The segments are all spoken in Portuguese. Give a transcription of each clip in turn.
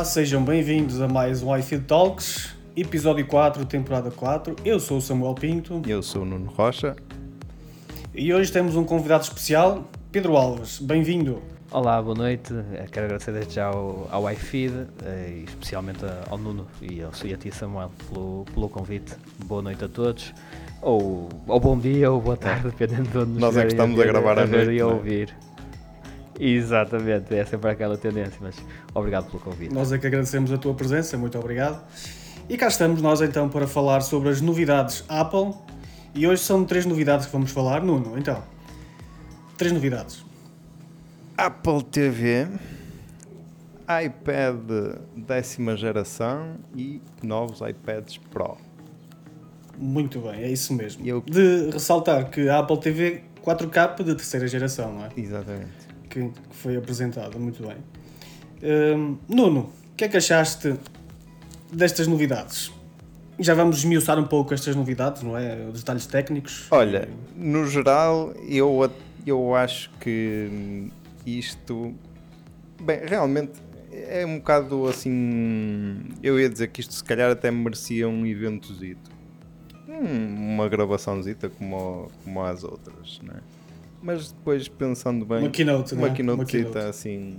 Olá, sejam bem-vindos a mais um iFeed Talks, episódio 4, temporada 4. Eu sou o Samuel Pinto. Eu sou o Nuno Rocha. E hoje temos um convidado especial, Pedro Alves. Bem-vindo. Olá, boa noite. Eh, quero agradecer desde já ao, ao iFeed, eh, e especialmente ao Nuno e, ao, e a ti Samuel pelo, pelo convite. Boa noite a todos. Ou, ou bom dia ou boa tarde, dependendo de onde nos Nós é que estamos a, ver, a gravar a, a noite, e a é? ouvir. Exatamente, é sempre aquela tendência, mas obrigado pelo convite. Nós é que agradecemos a tua presença, muito obrigado. E cá estamos nós então para falar sobre as novidades Apple. E hoje são três novidades que vamos falar. Nuno, então, três novidades. Apple TV, iPad décima geração e novos iPads Pro. Muito bem, é isso mesmo. Eu... De ressaltar que a Apple TV 4K de terceira geração, não é? Exatamente. Que, que foi apresentada, muito bem. Um, Nuno, o que é que achaste destas novidades? Já vamos esmiuçar um pouco estas novidades, não é? Os detalhes técnicos. Olha, no geral, eu, eu acho que isto. Bem, realmente é um bocado assim. Eu ia dizer que isto se calhar até merecia um eventozito. Hum, uma gravaçãozita como, como as outras, né? Mas depois pensando bem. Uma keynote, uma né? keynote, uma keynote. assim.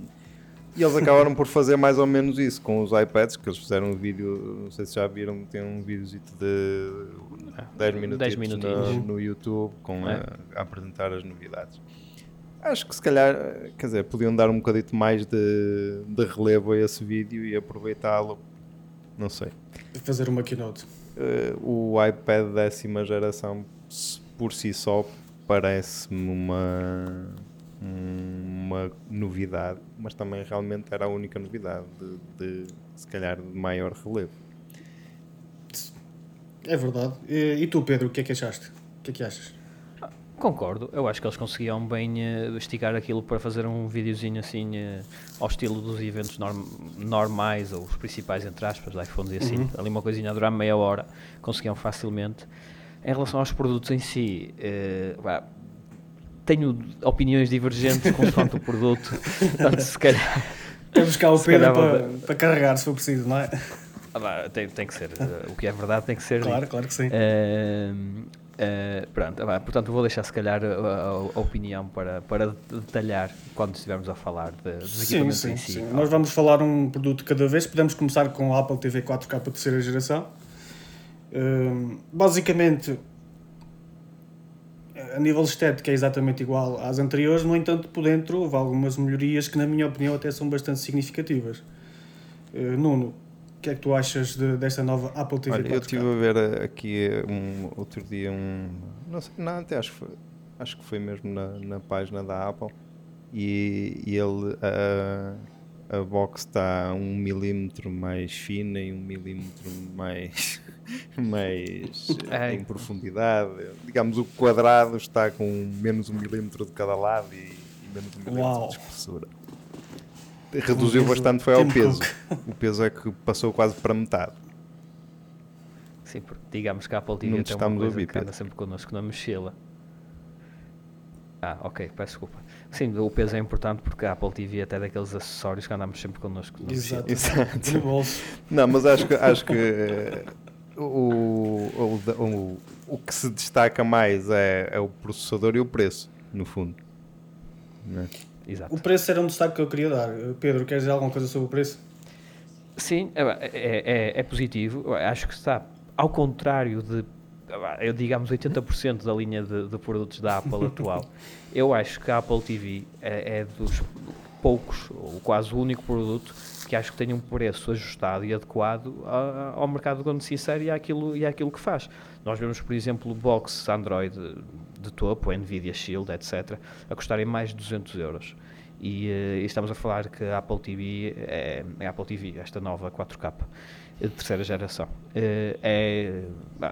E eles acabaram por fazer mais ou menos isso com os iPads, que eles fizeram um vídeo, não sei se já viram, tem um videozito de 10 minutos no, no, YouTube com é. a, a apresentar as novidades. Acho que se calhar, quer dizer, podiam dar um bocadito mais de, de relevo a esse vídeo e aproveitá-lo. Não sei. Fazer uma keynote. Uh, o iPad décima geração, por si só, parece-me uma, uma novidade, mas também realmente era a única novidade de, de se calhar, de maior relevo. É verdade. E, e tu, Pedro, o que é que achaste? O que é que achas? Concordo, eu acho que eles conseguiam bem uh, esticar aquilo para fazer um videozinho assim uh, ao estilo dos eventos norm normais ou os principais entre aspas da iPhone e assim, uhum. ali uma coisinha a durar meia hora, conseguiam facilmente. Em relação aos produtos em si, uh, tenho opiniões divergentes consoante o produto, portanto se calhar... Temos cá o Pedro para, para carregar se for preciso, não é? Ah, tem, tem que ser, o que é verdade tem que ser. Claro, claro que sim. Uh, pronto, portanto vou deixar se calhar a, a, opinião para, para detalhar quando estivermos a falar de, dos sim, equipamentos sim, em si. Sim. Nós vamos falar um produto de cada vez, podemos começar com o Apple TV 4K terceira geração. Uh, basicamente, a nível estético é exatamente igual às anteriores, no entanto, por dentro houve algumas melhorias que, na minha opinião, até são bastante significativas. Uh, Nuno, que é que tu achas de, desta nova Apple TV Olha, 4K? Eu estive a ver eh, aqui eh, um, outro dia um. Não sei, não, até acho que foi, acho que foi mesmo na, na página da Apple e, e ele. A, a box está um milímetro mais fina e um milímetro mais. mais é. em profundidade. Digamos, o quadrado está com menos um milímetro de cada lado e, e menos um milímetro Uau. de espessura reduziu bastante foi ao peso. O peso é que passou quase para metade. Sim, porque digamos que a Apple TV tem uma coisa que anda sempre connosco na mochila. Ah, ok, peço desculpa. Sim, o peso é importante porque a Apple TV é até daqueles acessórios que andamos sempre connosco. Exato. Exato. Não, mas acho que, acho que uh, o, o, o, o que se destaca mais é, é o processador e o preço, no fundo. Não é? Exato. O preço era um destaque que eu queria dar. Pedro, queres dizer alguma coisa sobre o preço? Sim, é, é, é, é positivo. Acho que está ao contrário de eu digamos 80% da linha de, de, produtos da Apple atual. Eu acho que a Apple TV é, é, dos poucos, ou quase o único produto que acho que tem um preço ajustado e adequado ao mercado quando se insere e àquilo, e àquilo que faz. Nós vemos, por exemplo, boxes Android de topo, Nvidia Shield, etc., a custarem mais de 200 euros. E, uh, e, estamos a falar que a Apple TV é, é a Apple TV, esta nova 4K de terceira geração. Uh, é,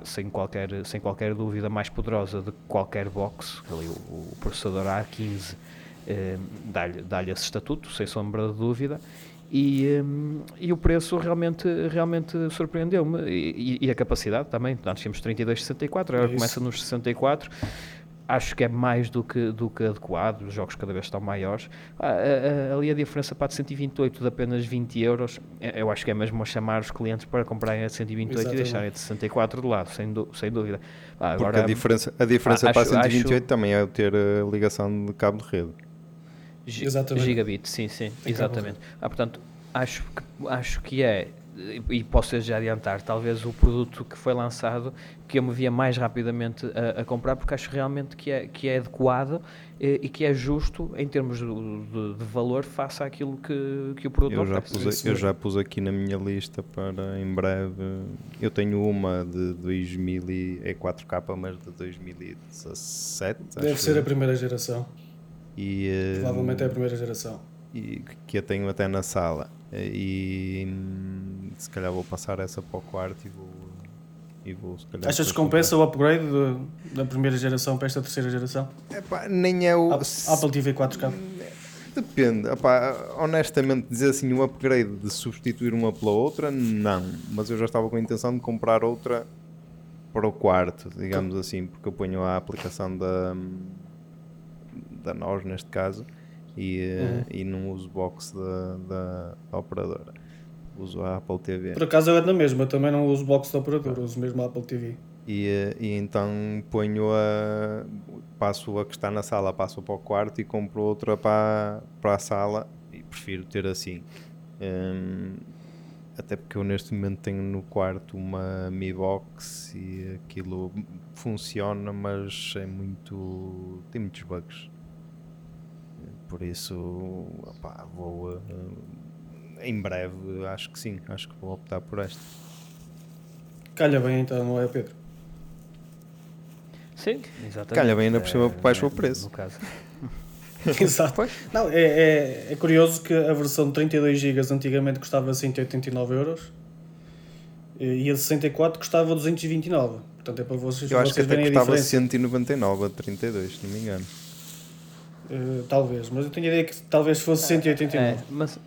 sem, qualquer, sem qualquer dúvida, mais poderosa de qualquer box. Ali, o, o processador A15 uh, dá-lhe dá esse estatuto, sem sombra de dúvida. E, e o preço realmente, realmente surpreendeu-me. E, e, a capacidade também. Antes tínhamos 32, 64, agora é começa nos 64 acho que é mais do que, do que adequado, os jogos cada vez estão maiores. Ah, a- a- ali a diferença para de 128 de apenas 20 euros, eh, eu acho que é mesmo a chamar os clientes para comprarem a de 128 Exatamente. e deixarem a de 64 de lado, sem, du- sem dúvida. Ah, Porque agora, a diferença, a diferença acho- para a 128 acho- também é ter a ligação de cabo de rede. Gi- Exatamente. Gigabit, sim, sim, Tem exatamente. Ah, portanto, acho que, acho que é, e e posso já adiantar, talvez o produto que foi lançado que eu me via mais rapidamente a, a comprar, porque acho realmente que é, que é adequado eh, e que é justo em termos de, de- de valor face àquilo que, que o produto Eu já, pus, eu já pus aqui na minha lista para em breve. Eu tenho uma de 2000 e, é 4K, mas de 2017. Deve acho ser a eu. primeira geração. E, eh, Provavelmente é a primeira geração. e que eu tenho até na sala. E hum, se calhar vou passar essa para o quarto e vou. E vou se calhar, Achas que compensa o upgrade de- da primeira geração para esta terceira geração? Epá, nem é o. Apple TV 4K. Depende, Epá, honestamente, dizer assim um upgrade de substituir uma pela outra, não. Mas eu já estava com a intenção de comprar outra para o quarto, digamos assim, porque eu ponho a aplicação da, da nós neste caso e, eh, Uhum. e não uso box da, da, da operadora. Uso a Apple TV. Por acaso eu é na mesma, também não uso box de operador, uso mesmo a Apple TV. E, eh, e então ponho a. Passo a que está na sala, passo para o quarto e compro outra para, para a sala e prefiro ter assim. Hum, até porque eu neste momento tenho no quarto uma Mi Box e aquilo funciona, mas é muito. tem muitos bugs. Por isso, opá, vou. eh, em breve, acho que sim, acho que vou optar por esta. Calha bem então, não é Pedro? Sim, exatamente. Calha bem, ainda por cima, Eh, baixou o no- preço. No caso. Exato. Pois. Não, é, é, é curioso que a versão de 32 GB antigamente custava 189 euros e a de 64 custava 229. Portanto é para vocês, Eu acho que vocês até verem a custava diferença. 199 a 32, se não me engano. Eh, talvez, mas eu tenho a ideia que talvez fosse 189. É, mas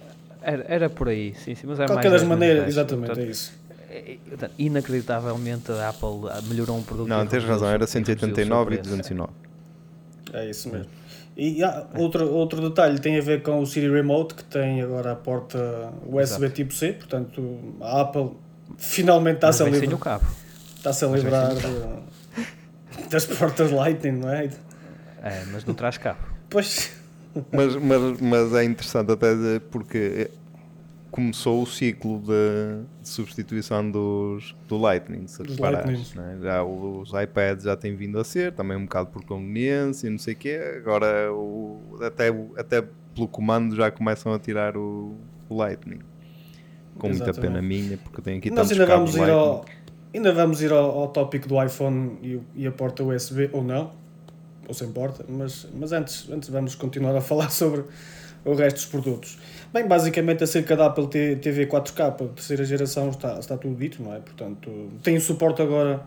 era, era por aí, sim, sim, mas é De mais qualquer das maneiras, exatamente, Portanto, é isso. é- é- portanto, inacreditavelmente a Apple ah, melhorou um produto. Não, tens razão, era seu- reduziu o seu 189 e preço. 209. É isso mesmo. E há outro, outro detalhe tem a ver com o Siri Remote, que tem agora a porta USB Exato. tipo C, portanto a Apple finalmente está-se a, livrar, está-se a livrar das portas Lightning, não é? É, mas não traz cabo. Pois, Mas, mas, mas é interessante até porque começou o ciclo de, de substituição dos, do Lightning, se reparares. né? Já os iPads já têm vindo a ser, também um bocado por conveniência e não sei o quê. Agora o, até, até pelo comando já começam a tirar o, o Lightning. Com muita Exatamente. pena minha, porque tenho aqui nós ainda cabos vamos ir ao, ainda vamos ir ao, ao tópico do iPhone e, e a porta USB, ou não, ou sem porta, mas, mas antes, antes vamos continuar a falar sobre o resto dos produtos. Bem, basicamente acerca da Apple TV 4K, terceira geração, está, está tudo dito, não é? Portanto, tem suporte agora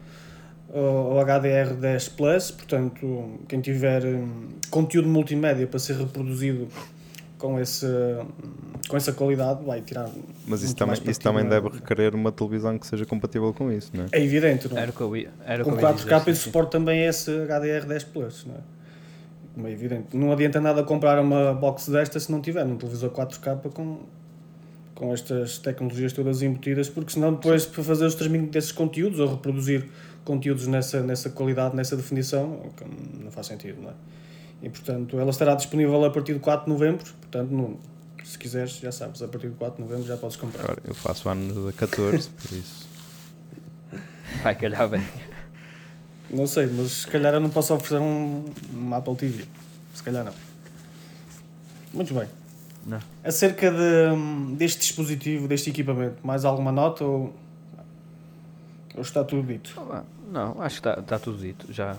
ao ao HDR10 Plus, portanto, quem tiver hum, conteúdo multimédia para ser reproduzido com, esse, com essa qualidade vai tirar. Mas isso também, isso também é? deve requerer uma televisão que seja compatível com isso, não é? É evidente, não é? Era o que eu ia, era o Com que eu ia 4K dizer, ele sim, sim. suporte também esse HDR10 Plus, não é? Como é evidente. Não adianta nada comprar uma box desta se não tiver um televisor 4K com, com estas tecnologias todas embutidas, porque senão depois para fazer o streaming desses conteúdos ou reproduzir conteúdos nessa, nessa qualidade, nessa definição, não faz sentido, não é? E portanto ela estará disponível a partir de 4 de novembro, portanto não, se quiseres já sabes, a partir de 4 de novembro já podes comprar. Agora, eu faço ano de 14, por isso. Vai calhar bem. Não sei, mas se calhar eu não posso oferecer um, uma Apple TV. Se calhar não. Muito bem. Não. Acerca de, deste dispositivo, deste equipamento, mais alguma nota ou, ou está tudo dito? Ah, Não, acho que está está tudo dito. Já,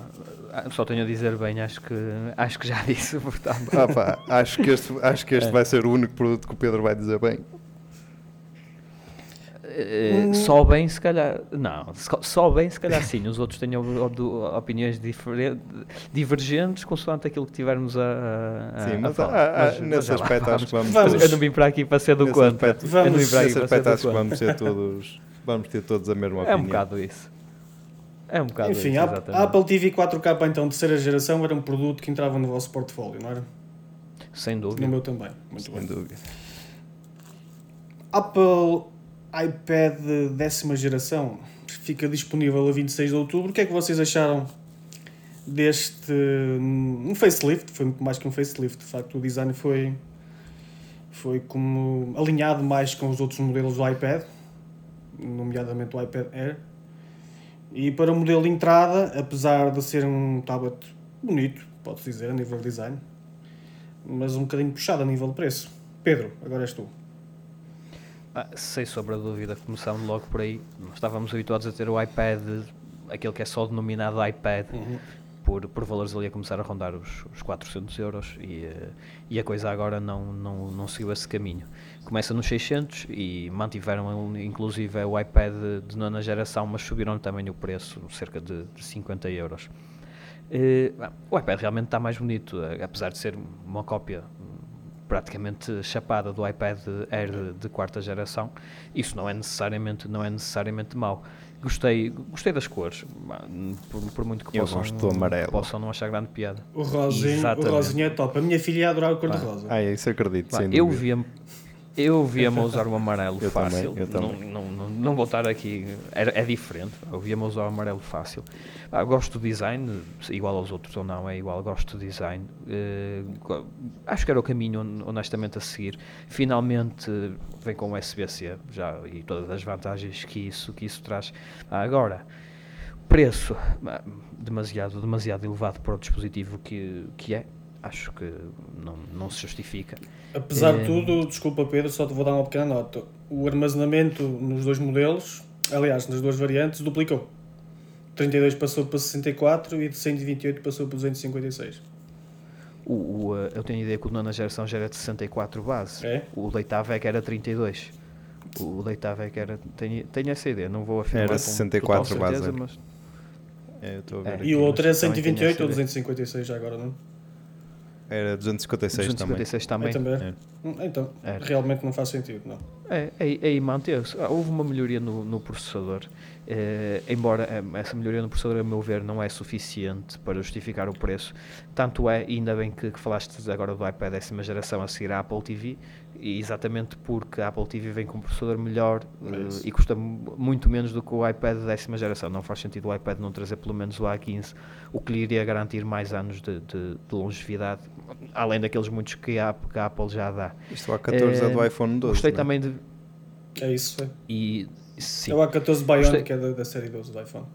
ah, só tenho a dizer bem, acho que, acho que já disse, portanto. Ah, pá, acho que este, acho que este É. vai ser o único produto que o Pedro vai dizer bem. Eh, Só bem, se calhar. Não, só- bem, se calhar sim. Os outros têm op- op- opiniões diferentes, divergentes, consoante aquilo que tivermos a. a- Sim, a mas, falar. ah, ah, Mas- mas nesse lá aspecto acho que vamos, Vamos. Eu não vim para aqui para ser do nesse contra. aspecto, Vamos. Eu não vim para aqui nesse para ser aspecto acho que vamos ser todos, vamos ter todos a mesma É opinião. um bocado isso. É um bocado Enfim, isso, a Apple TV 4K, então, terceira geração, era um produto que entrava no vosso portfólio, não era? Sem dúvida. No meu também. Muito Sem bem. dúvida. Apple iPad décima geração fica disponível a 26 de outubro. O que é que vocês acharam deste um facelift? Foi muito mais que um facelift. De facto, o design foi, foi como alinhado mais com os outros modelos do iPad, nomeadamente o iPad Air. E para o modelo de entrada, apesar de ser um tablet bonito, pode-se dizer, a nível de design, mas um bocadinho puxado a nível de preço. Pedro, agora és tu. Ah, sem sombra de dúvida, começando logo por aí. Nós estávamos habituados a ter o iPad, aquele que é só denominado iPad, por, por valores ali a começar a rondar os, os 400 euros e, eh, e a coisa agora não, não, não seguiu esse caminho. Começa nos 600 e mantiveram inclusive o iPad de nona geração, mas subiram também o preço, cerca de, de 50 euros. Bom, o iPad realmente está mais bonito, eh, apesar de ser uma cópia praticamente chapada do iPad Air de, de quarta geração. Isso não é necessariamente não é necessariamente mau. Gostei, gostei das cores, por, por muito que Eu possam, gosto do amarelo. possam não achar grande piada. O rosinho, o rosinho é top. A minha filha ia adorar o cor-de-rosa. Ah, é, isso acredito, Pá, sem eu dúvida. Eu via-me usar o amarelo Eu também, fácil. eu não, também. não, não, não vou estar aqui. É, é diferente. Eu via-me usar o amarelo fácil. Pá, gosto do design, igual aos outros ou não, é igual. Gosto do design. Go- acho que era o caminho, hon- honestamente, a seguir. Finalmente eh, vem com o USB-C já, e todas as vantagens que isso, que isso traz. Ah, agora, preço ah, demasiado, demasiado elevado para o dispositivo que, que é. Acho que não, não se justifica. Apesar de É. tudo, desculpa Pedro, só te vou dar uma pequena nota. O armazenamento nos dois modelos, aliás, nas duas variantes, duplicou. 32 passou para 64 e de 128 passou para 256. O, o, eh, eu tenho a ideia que o nona geração já era de 64 base. É? O Leitava é que era 32. O Leitava é que era. Tenho, tenho essa ideia, não vou afirmar Era com 64 total certeza, base. mas É, eu estou a ver É. aqui. E o outro é mas também tenho 128 essa ou ideia. 256 já agora, não? Era 256 também. 256 também. Também. É. Então, É. realmente não faz sentido, não. É, aí, aí manteve-se. Ah, houve uma melhoria no, no processador, eh, embora eh, essa melhoria no processador, a meu ver, não é suficiente para justificar o preço. Tanto é, e ainda bem que, que falaste agora do iPad décima geração a seguir à Apple TV, e exatamente porque a Apple TV vem com um processador melhor É eh, e custa mu- muito menos do que o iPad décima geração. Não faz sentido o iPad não trazer pelo menos o A15, o que lhe iria garantir mais anos de, de- de longevidade, além daqueles muitos que a, que a Apple já dá. Isto a 14 é do Eh, iPhone 12. Gostei não é? também de. É isso, é. E, sim, É o A14 Bionic, Gostei. que é da, da série 12 do iPhone.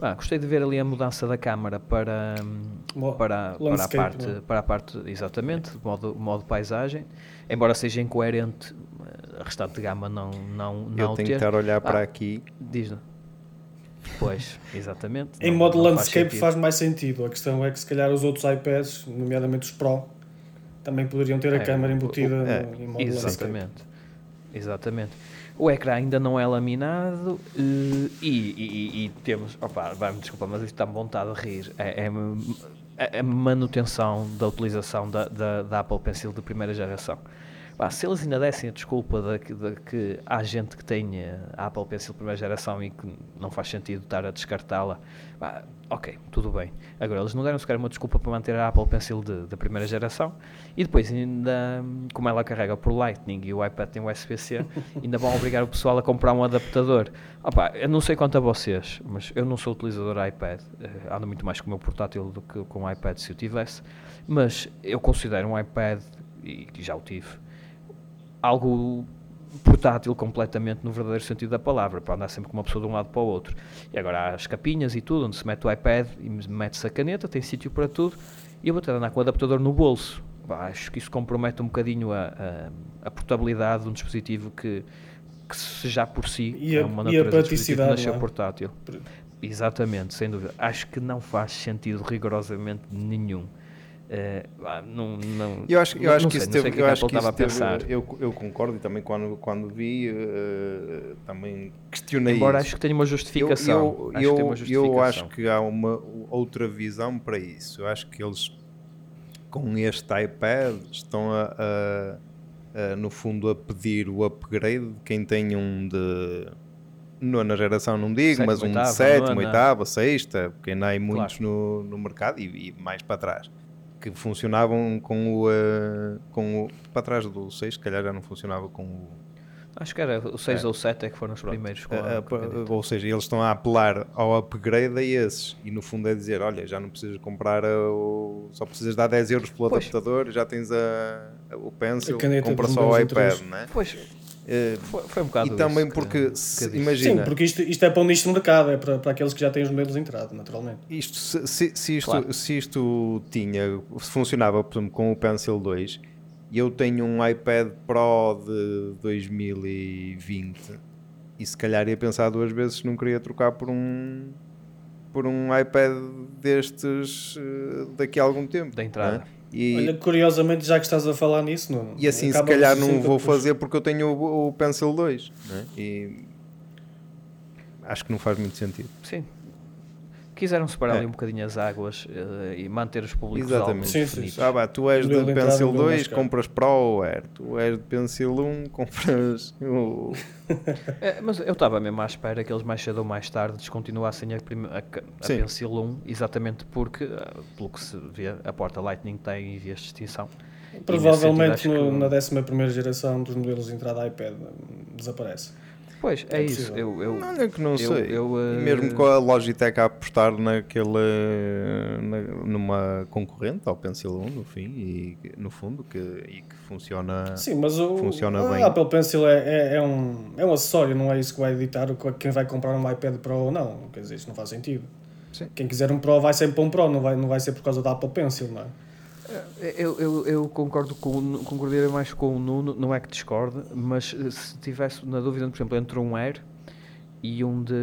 Ah, gostei de ver ali a mudança da câmara para, hum, Mo- para, para, a parte, não é? para a parte, exatamente, de modo, modo paisagem, embora seja incoerente, eh, a restante gama não, não, Eu não tenho que ter. estar a olhar para Ah. aqui. Diz Pois, exatamente. Em não- modo não faz landscape sentido. faz mais sentido. A questão é que se calhar os outros iPads, nomeadamente os Pro, também poderiam ter a É, câmara embutida é, no- em modo landscape. Exatamente. Exatamente. O ecrã ainda não é laminado eh, e, e- e- temos. Opa, vai-me desculpa, mas isto está-me vontade de rir. É, é, é a manutenção da utilização da, da, da Apple Pencil de primeira geração. Pá, se eles ainda dessem a desculpa de, que- de que há gente que tenha a Apple Pencil primeira geração e que não faz sentido estar a descartá-la, ok, tudo bem. Agora, eles não deram sequer uma desculpa para manter a Apple Pencil de- da primeira geração e depois, ainda, como ela carrega por Lightning e o iPad tem USB-C, ainda vão obrigar o pessoal a comprar um adaptador. Opa, eu não sei quanto a vocês, mas eu não sou utilizador iPad, eh, ando muito mais com o meu portátil do que com o iPad se eu tivesse, mas eu considero um iPad, e já o tive, algo portátil completamente no verdadeiro sentido da palavra, para andar sempre com uma pessoa de um lado para o outro. E agora há as capinhas e tudo, onde se mete o iPad e mete-se a caneta, tem sítio para tudo, e eu vou ter de andar com o adaptador no bolso. Pá, Acho que isso compromete um bocadinho a, a, a portabilidade de um dispositivo que, que se já por si E é a- uma e a natureza de dispositivo praticidade, nasceu é? portátil. Por- Exatamente, sem dúvida. Acho que não faz sentido rigorosamente nenhum. Eh, ah, não, não, Eu acho, eu não- acho não que sei, isso teve, que eu é acho que isso teve, eu, eu concordo e também quando, quando vi, eh, também questionei Embora isso. acho que tenha uma justificação. Eu, acho eu, uma eu, justificação. eu acho que há uma outra visão para isso. Eu acho que eles, com este iPad, estão a, a- a, no fundo a pedir o upgrade de quem tem um de nona geração não digo, Sétima, mas um oitava, sétima, nona. oitava, sexta, porque ainda há muitos Claro. no, no mercado e, e mais para trás. Que funcionavam com o, eh, com o. Para trás do 6, se calhar já não funcionava com o. Acho que era o 6 É. ou 7 é que foram os primeiros com a, a- a- ou seja, eles estão a apelar ao upgrade a esses e no fundo é dizer: olha, já não precisas comprar a- o. só precisas dar 10 euros pelo Pois. adaptador, já tens a, a- o pencil, compra só o iPad, anteriores. né? Pois, Eh, foi, foi um bocado e também isso que- porque, que se- disse. imagina, Sim, porque isto, isto é para um nicho de mercado, é para, para aqueles que já têm os modelos de entrada, naturalmente. Isto, se, se- se isto, Claro. se isto tinha, se funcionava por exemplo, com o Pencil 2 e eu tenho um iPad Pro de 2020 e se calhar ia pensar duas vezes se não queria trocar por um por um iPad destes eh, daqui a algum tempo. Da entrada. né? E, Olha, curiosamente, já que estás a falar nisso, não, e assim se calhar por não vou fazer porque eu tenho o, o Pencil 2 né? e acho que não faz muito sentido. Sim. Quiseram separar É. ali um bocadinho as águas eh, e manter os públicos Exatamente. Sim, sim, sim. Ah, pá, tu és de Pencil e modelo mais 2, caro. compras Pro ou Air. Tu és de Pencil 1, compras o. É, mas eu estava mesmo à espera que eles mais cedo ou mais tarde descontinuassem a, a, a. Pencil 1, exatamente porque, ah, pelo que se vê, a porta Lightning tem em vias de extinção. E Provavelmente sentido, no- que- na 11 geração dos modelos de entrada iPad hum, desaparece. Pois, é, É isso. Eu, eu, Não que não eu- sei. eu, eh, mesmo com a Logitech a apostar naquele. na- numa concorrente ao Pencil 1, no fim, e que- no fundo, que, e que funciona. Sim, mas o Funciona a bem. Apple Pencil é, é, é um, é um acessório, não é isso que vai editar o que- quem vai comprar um iPad Pro ou não. Quer dizer, isso não faz sentido. Sim. Quem quiser um Pro vai sempre para um Pro, não vai, não vai ser por causa da Apple Pencil, não é? Eu, eu, eu concordo com concordaria mais com o Nuno, não é que discorde, mas eh, se tivesse na dúvida, por exemplo, entre um Air e um de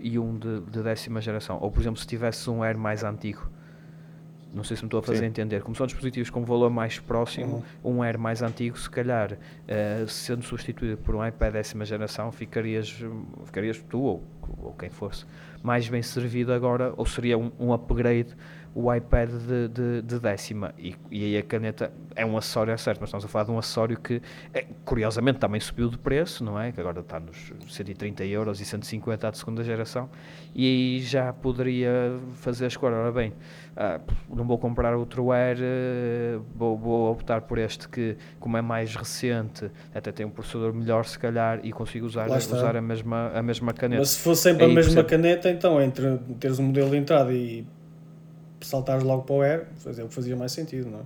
e um de, de décima geração, ou por exemplo, se tivesse um Air mais antigo, não sei se me estou a fazer Sim. entender, como são dispositivos com valor mais próximo, um Air mais antigo, se calhar, eh, sendo substituído por um iPad décima geração, ficarias, ficarias tu ou, ou quem fosse mais bem servido agora, ou seria um, um upgrade o iPad de, de, de décima e, e aí a caneta é um acessório, é certo, mas estamos a falar de um acessório que é, curiosamente também subiu de preço, não é? Que agora está nos 130 euros e 150 de segunda geração e aí já poderia fazer a escolha, ora bem, ah, não vou comprar outro Air, eh, vou, vou optar por este que, como é mais recente, até tem um processador melhor se calhar e consigo usar, usar a, mesma, a mesma caneta. Mas se fosse sempre a Aí mesma percebo. caneta, então entre teres um modelo de entrada e saltares logo para o Air, fazer o que fazia mais sentido, não é?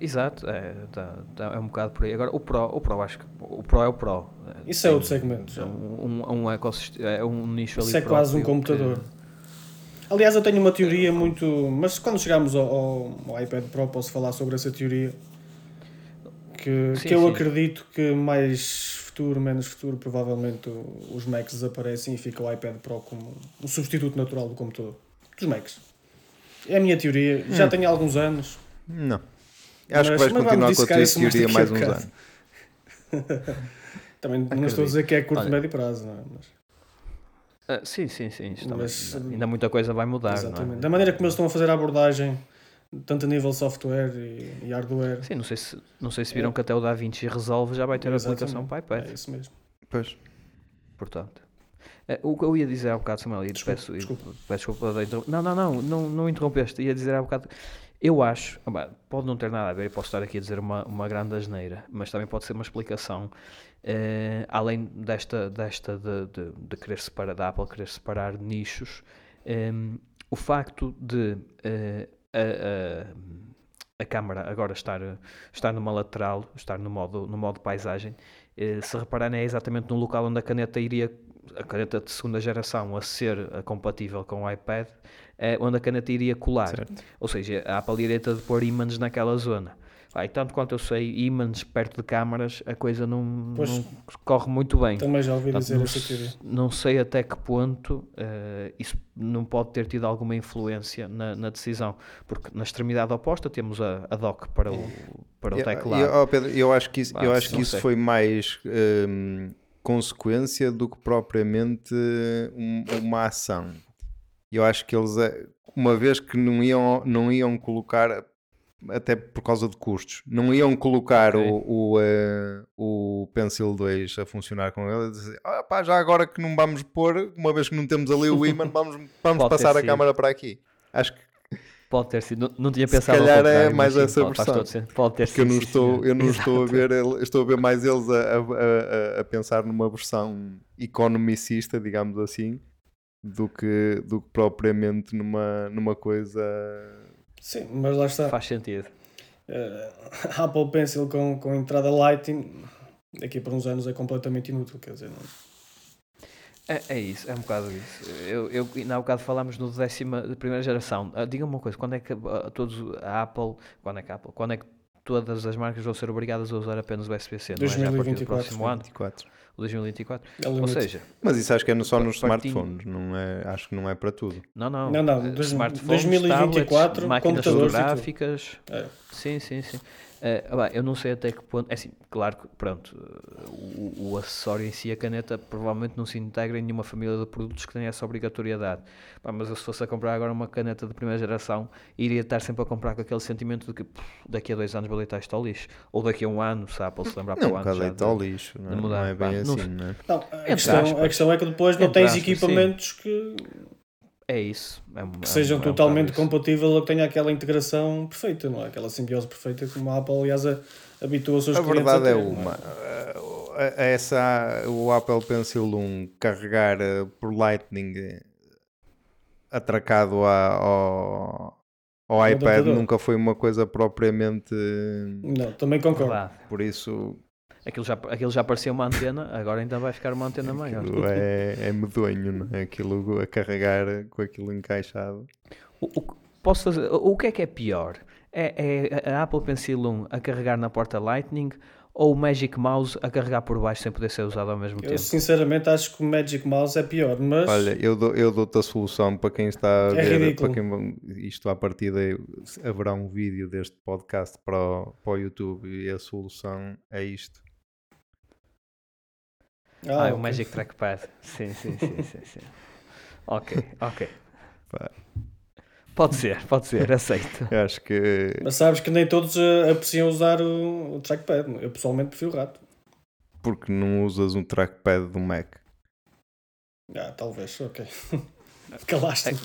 Exato, é, tá- tá- é um bocado por aí. Agora, o Pro, o Pro acho que o Pro é o Pro. Isso é outro segmento. É um, um, um ecossistema, é um nicho ali Isso é quase um próprio que- computador. Aliás, eu tenho uma teoria muito. Mas quando chegarmos ao, ao- iPad Pro, posso falar sobre essa teoria. Que, Sim, que eu sim. acredito que mais futuro, menos futuro, provavelmente os Macs desaparecem e fica o iPad Pro como um substituto natural do computador. Dos Macs. É a minha teoria. Já tenho alguns anos. Não. Acho Mas- que vais continuar com a tua mais teoria a mais uns anos. Também não Acredito. estou a dizer que é curto, Olha, médio prazo, não é? Mas- Ah, sim, sim, sim. Mas- ainda, ainda muita coisa vai mudar. exatamente. Não é? Da maneira como eles estão a fazer a abordagem, tanto a nível software e, e hardware. Sim, não sei, se, não sei se viram que até o DaVinci Resolve já vai ter a Exatamente. aplicação para iPad. É isso mesmo. Pois. Portanto, o que eu ia dizer há bocado, Samuel, e Desculpa, peço, desculpa. peço desculpa interrom- não, não, não, não, não interrompeste. Ia dizer há bocado. Eu acho, ah, pode não ter nada a ver, eu posso estar aqui a dizer uma, uma grande asneira, mas também pode ser uma explicação. eh, além desta, desta de, de, de querer separar, da Apple querer separar nichos, em, o facto de eh, a, a, a câmara agora estar, estar numa lateral, estar no modo, no modo paisagem, eh, se repararem é exatamente no local onde a caneta iria, a caneta de segunda geração a ser eh, compatível com o iPad, é onde a caneta iria colar. Certo. Ou seja, a Apple iria de pôr ímãs naquela zona. Ah, e tanto quanto eu sei, ímãs perto de câmaras, a coisa não, Pois. não corre muito bem. Também já ouvi Portanto, dizer não, essa teoria. não sei até que ponto eh, isso não pode ter tido alguma influência na, na decisão, porque na extremidade oposta temos a, a dock para o, para o Eu- teclado. eu- oh, Pedro, eu acho que isso, Vá, eu acho que isso sei. foi mais hum, consequência do que propriamente um- uma ação. Eu acho que eles, eh, uma vez que não iam, não iam colocar, até por causa de custos. Não iam colocar o, o, eh, o Pencil 2 a funcionar com ele e dizer, ah, pá, já agora que não vamos pôr, uma vez que não temos ali o imã, vamos, vamos Pode passar a câmara para aqui. Acho que Pode ter sido. Não, não tinha Se pensado ao calhar é mais sim, essa pode, versão. Pode ter que eu sido. não estou, eu não estou a ver, estou a ver mais eles a, a, a- a pensar numa versão economicista, digamos assim, do que, do que propriamente numa, numa coisa. Sim, mas lá está. Faz sentido. A Apple Pencil com, com entrada Lightning, daqui por uns anos é completamente inútil, quer dizer, não- É, é isso, é um bocado isso. Eu, eu, ainda há bocado falámos no décima de primeira geração. Ah, Diga-me uma coisa, quando é que ah, todos a Apple, quando é que a Apple, quando é que todas as marcas vão ser obrigadas a usar apenas o USB-C? Não é já a partir do 2024, próximo ano, 24. o 2024? é Ou seja, Mas isso acho que é só nos smartphones, não é, acho que não é para tudo. não, não. Não, não, eh, smartphones, 2024, tablets, máquinas fotográficas. É. Sim, sim, sim. Bem, eu não sei até que ponto. É assim, claro que, pronto, o, o acessório em si, a caneta, provavelmente não se integra em nenhuma família de produtos que tenha essa obrigatoriedade. Pá, mas eu, se fosse a comprar agora uma caneta de primeira geração, iria estar sempre a comprar com aquele sentimento de que pff, daqui a dois anos vou deitar isto ao lixo. Ou daqui a um ano, se a Apple se lembrar para o Não, ano. de- ao lixo, não, é? Não é bem não assim, sei. não é? Não, a, questão, a aspas. questão é que depois não tens aspas, sim. equipamentos que, É isso. É, é que um- sejam é totalmente compatíveis ou que tenham aquela integração perfeita, não é? Aquela simbiose perfeita como a Apple, aliás, a- habitua os seus A clientes verdade é ter, não uma. eh, Essa, o Apple Pencil 1 carregar eh, por Lightning eh, atracado a- ao, ao iPad nunca foi uma coisa propriamente. Não, também concordo. Por isso Aquilo já, aquilo já parecia uma antena, agora ainda vai ficar uma antena maior. é, é medonho, não é? Aquilo a carregar com aquilo encaixado. O, o- posso fazer, o que é que é pior? É, é a Apple Pencil 1 a carregar na porta Lightning ou o Magic Mouse a carregar por baixo sem poder ser usado ao mesmo Eu tempo? sinceramente acho que o Magic Mouse é pior, mas Olha, eu, dou, eu dou-te a solução para quem está a É ver, ridículo. para quem isto à partida haverá um vídeo deste podcast para o, para o YouTube e a solução é isto. Ah, é o. Magic Trackpad. Sim, sim, sim, sim, sim. Ok, ok. Pá. Pode ser, pode ser, aceito. Eu acho que Mas sabes que nem todos eh, apreciam usar o, o trackpad. Eu pessoalmente prefiro o rato. porque não usas um trackpad do Mac. Ah, talvez, ok. Calaste-me.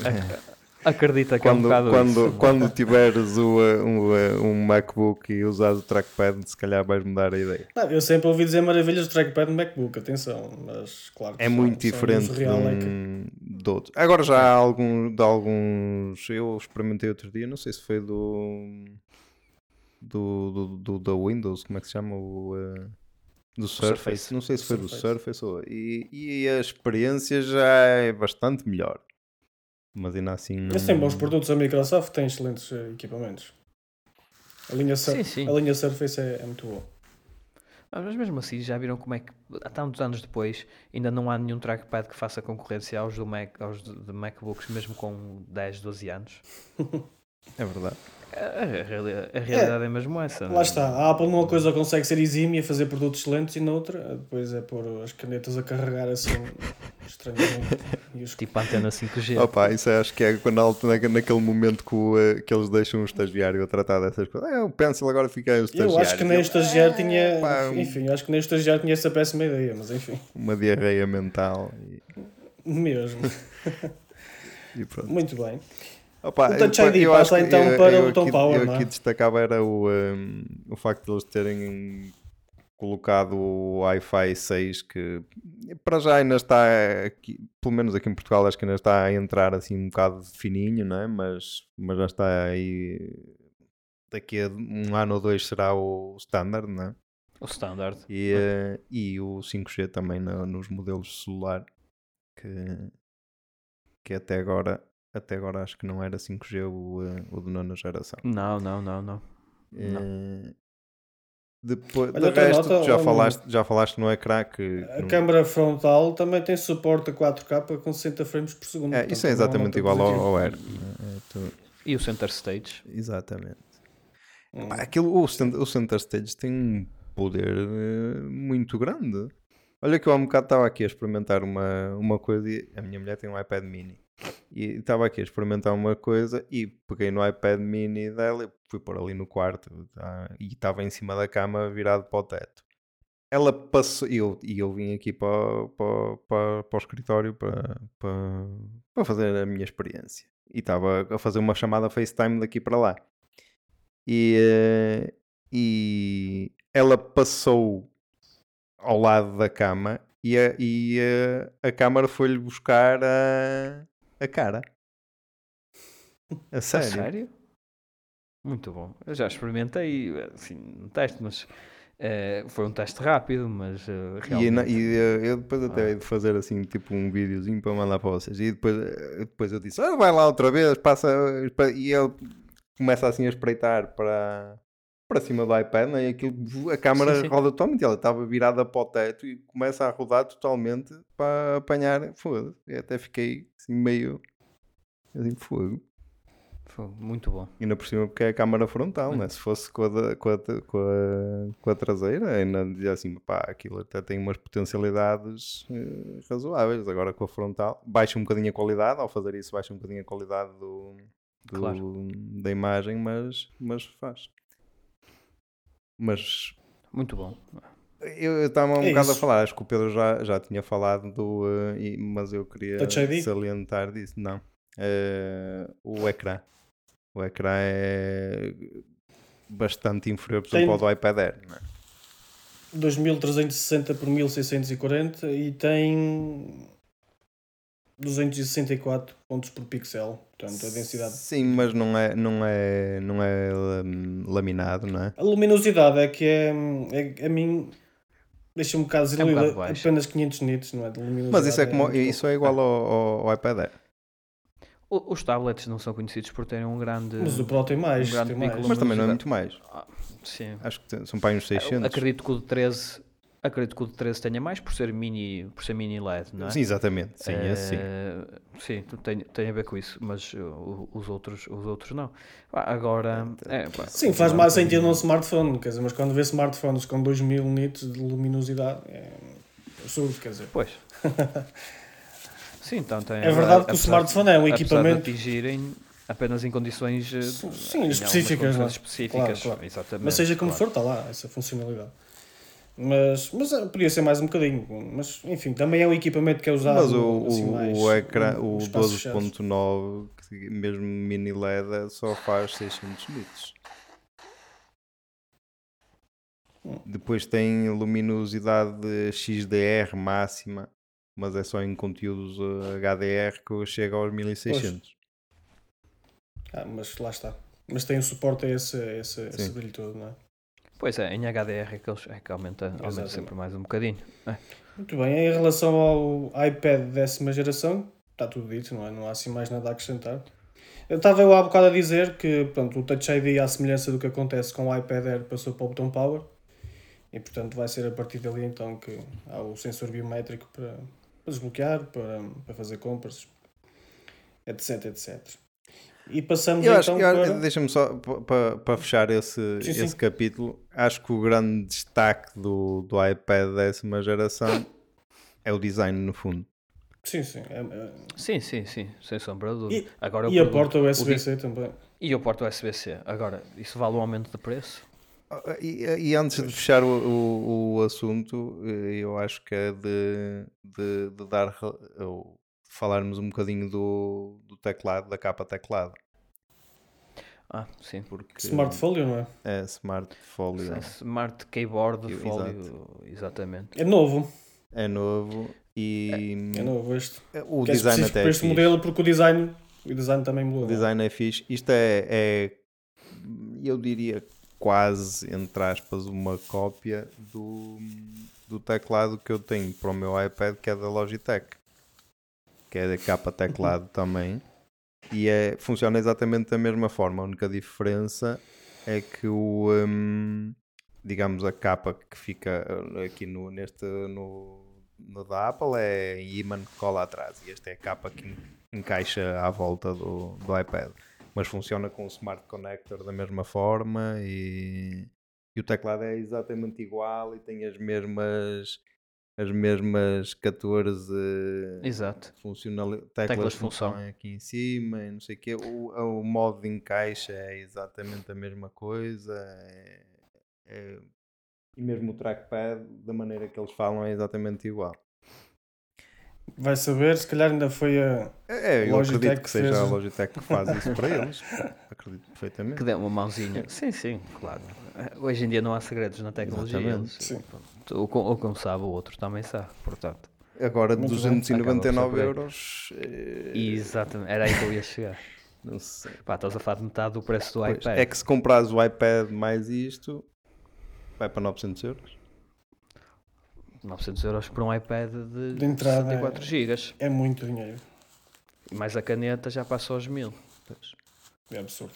Acredita que é um Quando, bocado quando, isso. quando tiveres o, uh, um, uh, um MacBook e usares o trackpad, se calhar vais mudar a ideia. Não, eu sempre ouvi dizer maravilhas do trackpad no MacBook, atenção, mas claro que É só- muito diferente de, é que- um, de outros. Agora já há algum, de alguns. Eu experimentei outro dia, não sei se foi do. do, do, do da Windows, como é que se chama? O, uh, do Surface. Surface. Não sei se foi do Surface. Surface ou. E, e a experiência já é bastante melhor. Mas ainda assim. Não... Eles têm bons produtos, a Microsoft tem excelentes eh, equipamentos. A linha, Sur- Sim, sim. A linha Surface é, é muito boa. Ah, Mas mesmo assim, já viram como é que, há tantos anos depois, ainda não há nenhum trackpad que faça concorrência aos, do Mac, aos de, de MacBooks, mesmo com 10, 12 anos? É verdade. A, a reali- a realidade é, mesmo essa. Lá está, a Apple numa coisa consegue ser exímia, fazer produtos excelentes e noutra, depois é pôr as canetas a carregar assim estranhamente. E os... Tipo a antena 5G. Opa, isso acho que é quando, na- naquele momento que, o, uh, que eles deixam o estagiário a tratar dessas coisas. É, o Pencil agora fica o estagiário. Eu acho que nem o estagiário "É, tinha. pá, Enfim, acho que nem o estagiário tinha essa péssima ideia, mas enfim, Uma diarreia mental e, mesmo. e pronto. Muito bem. Opa, O Touch ID eu passa então eu- para eu o Tom aqui- Power, Eu não é? aqui destacava era o, um, o facto de eles terem colocado o Wi-Fi 6 que para já ainda está aqui, pelo menos aqui em Portugal acho que ainda está a entrar assim um bocado fininho, não é? mas, mas já está aí daqui a um ano ou dois será o standard, não é? O standard. E, eh, e o 5G também na- nos modelos de celular que, que até agora até agora acho que não era 5G o, eh, o de nona geração. Não, não, não, não. Não. Eh, Depois, Olha, de resto, nota, já, um- falaste, já falaste no ecrã que. A não- câmara frontal também tem suporte a 4K com 60 frames por segundo. é, portanto, isso é exatamente igual ao, ao Air. É, tu- E o Center Stage? exatamente. Hum. Pá, aquilo, o, o Center Stage tem um poder eh, muito grande. Olha que eu há um bocado estava aqui a experimentar uma, uma coisa e a minha mulher tem um iPad mini. E estava aqui a experimentar uma coisa e peguei no iPad mini dela fui pôr ali no quarto tá? e estava em cima da cama virado para o teto. Ela passou, e eu, eu vim aqui para, para, para, para o escritório para, para, para fazer a minha experiência. E estava a fazer uma chamada FaceTime daqui para lá. E, eh, e ela passou ao lado da cama e a, e a, a câmara foi-lhe buscar a, a cara. A sério? A sério? Muito bom. Eu já experimentei, assim, um teste, mas eh, foi um teste rápido, mas uh, E, realmente... na- e, eh, eu depois até Ah. hei de fazer assim, tipo um videozinho para mandar para vocês. E depois, eh, depois eu disse, ah, vai lá outra vez, passa. E ele começa assim a espreitar para, para cima do iPad, né? e aquilo, a câmera Sim, sim. roda totalmente. Ela estava virada para o teto e começa a rodar totalmente para apanhar fogo. E até fiquei assim meio assim, fogo. Foi muito bom. Ainda por cima porque é a câmara frontal, né? Se fosse com a, da- com a, com a, com a traseira, ainda dizia assim, pá, aquilo até tem umas potencialidades eh, razoáveis. Agora com a frontal, baixa um bocadinho a qualidade, ao fazer isso baixa um bocadinho a qualidade do, do- Claro. da imagem, mas, mas faz. Mas Muito bom. eu estava um É bocado a falar, acho que o Pedro já, já tinha falado do, eh, e- mas eu queria salientar disso. Não. Eh, o ecrã. O ecrã é bastante inferior, por exemplo, Tem- ao do iPad Air. não é? 2360 por 1640 e tem 264 pontos por pixel. Portanto, a densidade. Sim, mas não é, não é, não é lam- laminado, não é? A luminosidade é que é, é a mim deixa-me um bocado um desiludido. bocado baixo. apenas 500 nits, não é? De luminosidade. Mas isso é, como, muito isso é igual ao, ao- ao iPad Air. O- Os tablets não são conhecidos por terem um grande... Mas o Pro tem mais. um grande tem mais. Mas também não é muito mais. Sim. Acho que são para aí uns 600. Acredito que o de 13... Acredito que o de 13 tenha mais por ser mini, por ser mini LED, não é? Sim, exatamente. Sim, esse sim. Eh, sim, tu tem, tem a ver com isso, mas uh, os, outros, os outros não. Agora, é, pá, Sim, faz mais sentido num smartphone, quer dizer, mas quando vê smartphones com 2000 nits de luminosidade é absurdo, quer dizer. Pois. Sim, então tem. É verdade que o apesar- smartphone é um equipamento- De atingirem apenas em condições. eh, Sim, sim, específicas, não é? específicas. Claro, claro. Exatamente. Mas seja como claro. for, está lá essa funcionalidade. Mas, mas eh, podia ser mais um bocadinho. Mas enfim, também é um equipamento que é usado. Mas o, assim, mais o ecrã, o espaços fechados. 12.9, que mesmo mini LED, só faz 600 nits. Hum. Depois tem luminosidade XDR máxima, mas é só em conteúdos eh, HDR que chega aos 1600. Ah, mas lá está. Mas tem o suporte a esse, a esse, a esse brilho todo, não é? Pois é, em HDR é que, eles, é que aumenta, aumenta Exatamente. sempre mais um bocadinho. É. Muito bem, em relação ao iPad décima geração, está tudo dito, não é? Não há assim mais nada a acrescentar. Eu estava eu há bocado a dizer que pronto, o Touch ID, à semelhança do que acontece com o iPad Air, passou para o botão Power e portanto vai ser a partir dali então que há o sensor biométrico para, para desbloquear, para, para fazer compras, etc, etc. E passamos Eu acho, então para... deixa-me só para pa fechar esse, Sim, sim. esse capítulo. Acho que o grande destaque do, do iPad décima geração é o design, no fundo. Sim, sim. é- é- Sim, sim, sim, sem sombra de dúvida. Agora eu E a porta o USB-C também. E a porta USB-C. Agora, isso vale um aumento de preço? E, e antes de fechar o, o, o assunto, eh, eu acho que é de, de, de dar falarmos um bocadinho do, do teclado, da capa teclado. Ah, sim. Porque Smartfolio, não é? é Smart Folio, É Smart Keyboard, Eu- Folio, exatamente. É novo. é novo e É novo este. o que é design específico até para é este fixe. modelo porque o design, o design também mudou. O design é fixe. Isto é, é, eu diria, quase, entre aspas, uma cópia do, do teclado que eu tenho para o meu iPad, que é da Logitech. Que é capa teclado também. E é, funciona exatamente da mesma forma. A única diferença é que o, hum, digamos, a capa que fica uh, aqui no, neste, no, no da Apple é imã que cola atrás. E esta é a capa que en- encaixa à volta do, do iPad. Mas funciona com o Smart Connector da mesma forma e, e o teclado é exatamente igual e tem as mesmas as mesmas 14 Exato. funcionali- teclas, Teclas função. aqui em cima e não sei o quê. O, o modo de encaixe é exatamente a mesma coisa. é- é- e mesmo o trackpad, da maneira que eles falam, é exatamente igual. Vai saber, se calhar ainda foi a. É, eu Logitech acredito que que seja fez- a Logitech que faz isso para eles. Acredito perfeitamente. Que dê uma mãozinha. Sim, sim, claro. Hoje em dia não há segredos na tecnologia. Exatamente. Eles- Sim. pronto, o, com- o que um sabe, o outro também sabe. Portanto, Agora, Muito bem. 299 Acaba por ser euros. é, exatamente. Era aí que eu ia chegar. Não sei. Pá, estás a falar de metade do preço do Pois, iPad. é que se comprares o iPad mais isto, vai para 900 euros. 900 euros por um iPad de, De entrada, 64 é- GB. É muito dinheiro. Mais a caneta já passa aos 1000. É absurdo.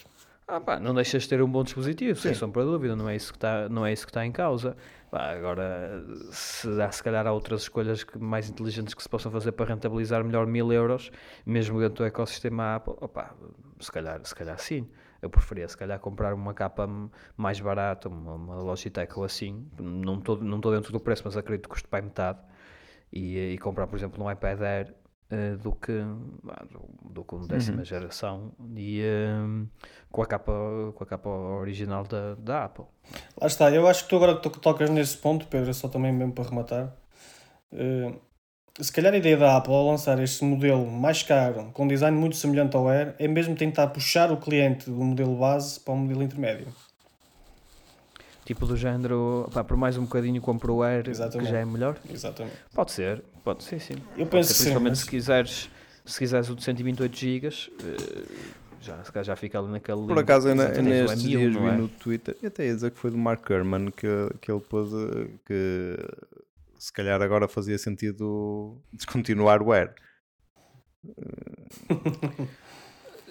Ah, pá, não deixas de ter um bom dispositivo, sem Sim. sombra de dúvida, não é isso que está, não é isso que está em causa. Pá, agora, se, há, se calhar há outras escolhas que- mais inteligentes que se possam fazer para rentabilizar melhor 1000 euros, mesmo dentro do ecossistema Apple, opá, se calhar, se calhar sim. Eu preferia, se calhar, comprar uma capa mais barata, uma, uma Logitech ou assim. Não estou não dentro do preço, mas acredito que custe para metade. E, e comprar, por exemplo, um iPad Air eh, do que, ah, do, do que um décima geração e eh, com, a capa, com a capa original da, da Apple. Lá está, eu acho que tu agora que to- tocas nesse ponto, Pedro, é só também mesmo para rematar. eh, se calhar a ideia da Apple ao lançar este modelo mais caro, com um design muito semelhante ao Air, é mesmo tentar puxar o cliente do modelo base para o modelo intermédio. Tipo do género, pá, por mais um bocadinho compro o Air, Exatamente. que já é melhor. Exatamente. Pode ser, pode sim, sim. Eu Pode penso ser, que sim. principalmente mas- se quiseres, se quiseres o de 128 GB, eh, já, se calhar já fica ali naquele Por acaso, eu, o nestes M1000, dias não vi é? no Twitter, e até ia dizer que foi do Mark Kerman que, que ele pôs eh, que se calhar agora fazia sentido descontinuar o Air.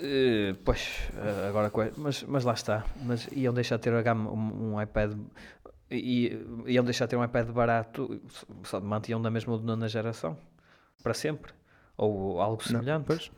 Eh, pois, agora, mas, mas lá está. Mas iam deixar de ter um, um iPad. E, iam deixar de ter um iPad barato, só mantinham na mesma nona geração para sempre. Ou algo semelhante. pois.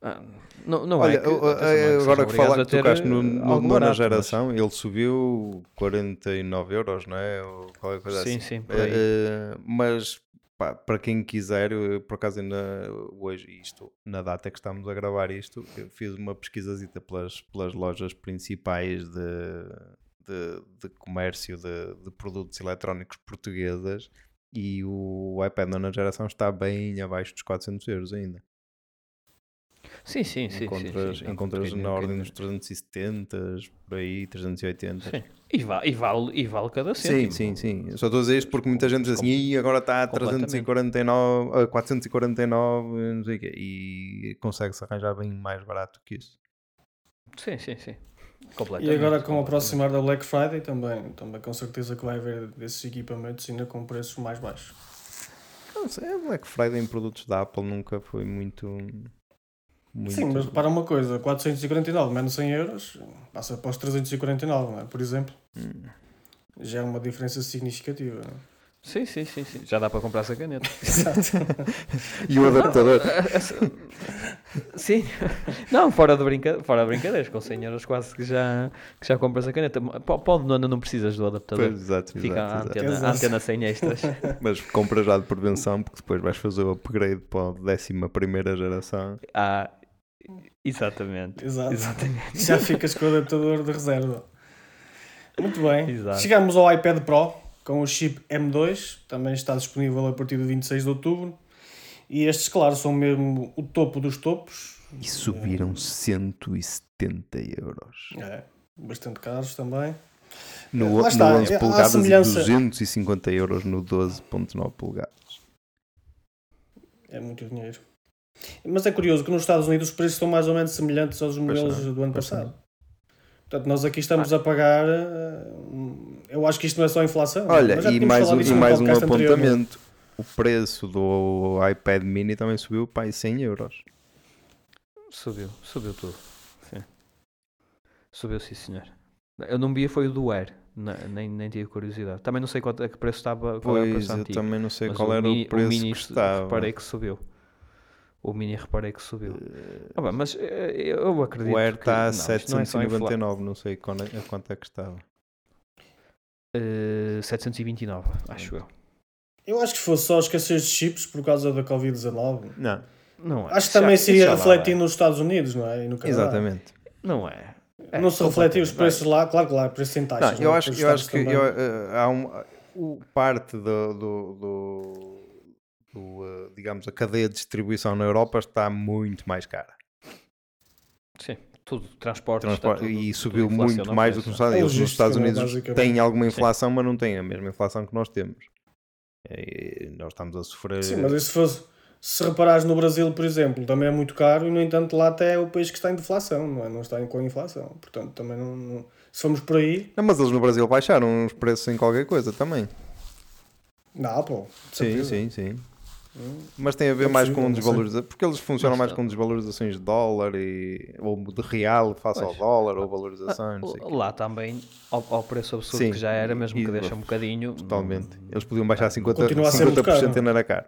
Ah, não, não Olha, é que, é agora que fala obrigados a que tocaste no, eh, no nona barato, mas- geração, ele subiu 49 euros, não é? Ou qualquer coisa Sim, assim. sim, por aí. Eh, mas pá, para quem quiser, eu, por acaso ainda hoje, isto, na data que estamos a gravar isto, eu fiz uma pesquisazita pelas, pelas lojas principais de, de, de comércio de, de produtos eletrónicos portuguesas e o iPad nona geração está bem abaixo dos 400 euros ainda. Sim, sim, sim. sim, encontras sim, não, encontras na ordem dos 370, por aí, 380. Sim. E vale, e vale, e vale cada cêntimo. Sim, sim, sim. Eu só estou a dizer isto porque muita gente diz assim, "Ih, agora está a Completamente. 349, a 449, não sei o quê, e consegue-se arranjar bem mais barato que isso. Sim, sim, sim. E agora com o aproximar da Black Friday também, também com certeza que vai haver desses equipamentos ainda com preços mais baixos. Não sei, a Black Friday em produtos da Apple nunca foi muito. muito Sim, mas repara uma coisa, 449 menos 100 euros passa para os 349, não é? por exemplo. Hum. Já é uma diferença significativa. não é? Sim, sim, sim, sim. Já dá para comprar essa caneta. E o adaptador? Sim. Não, fora de, brinca... fora de brincadeiras, com 100 euros quase que já, que já compras a caneta. Pode, não, não precisas do adaptador. Pois, exato, Fica exato, a exato. antena, a Exato. antena sem extras. Mas compra já de prevenção, porque depois vais fazer o upgrade para a décima primeira geração. Ah, exatamente. Exato. Exatamente. Já ficas com o adaptador de reserva. Muito bem. Exato. Chegamos ao iPad Pro com o chip M2, também está disponível a partir de 26 de outubro. E estes, claro, são mesmo o topo dos topos. E subiram 170 euros. É, bastante caros também. No, Lá no está, 11 a polegadas semelhança- e 250 euros no 12.9 polegadas. É muito dinheiro. Mas é curioso que nos Estados Unidos os preços estão mais ou menos semelhantes aos modelos são, do ano passado. Portanto, nós aqui estamos a pagar. eh, Eu acho que isto não é só inflação. Olha, mas já e mais, um, e mais um apontamento. O preço do iPad mini também subiu para aí 100 euros. Subiu, subiu tudo. Sim. Subiu, sim, senhor. Eu não vi foi o do Air, ne- nem, nem tive curiosidade. Também não sei quanto, a que preço estava, qual era o Pois, preço eu antigo. também não sei qual era mini, o preço mini que estava. reparei que subiu. O Mini reparei que subiu. Ah, bem, mas eh, eu acredito O Air que... está a não, isto não é 799, não sei quando é- a quanto é que estava. Eh, 729, acho eu. Eu acho que fosse só escassez de chips por causa da Covid-19. Não, Não é. Acho que também Já- se iria já lá refletir nos Estados Unidos, não é? E no Canadá. exatamente. Não é. É, Não se refletir os preços lá, claro que lá, preços em taxas. Não, eu não é? acho, eu acho que eu, eh, há um, o, parte do, do, do- eh, digamos, a cadeia de distribuição na Europa está muito mais cara. Sim, tudo. Transportes. Transporte- está tudo- e tudo subiu muito mais do que nos Estados É Unidos. Nos logística, Estados não é? Unidos têm alguma inflação, mas não têm a mesma inflação que nós temos. E nós estamos a sofrer. Sim, mas se fosse. Se reparares no Brasil, por exemplo, também é muito caro e, no entanto, lá até é o país que está em deflação, não é? Não está com inflação. Portanto, também não. não- Se formos por aí, Não, mas eles no Brasil baixaram os preços em qualquer coisa também. Apple. de Sim, sim, sim. Mas tem a ver É mais possível, com desvalorização. Porque eles funcionam Mas mais com desvalorizações de dólar e, ou de real face ao Pois. dólar ou quê. Lá também, ao, ao preço absurdo Sim, que já era, mesmo e- que deixa um bocadinho. Totalmente. Eles podiam baixar 50%, Continua a ser muito 50% caro. e não era caro.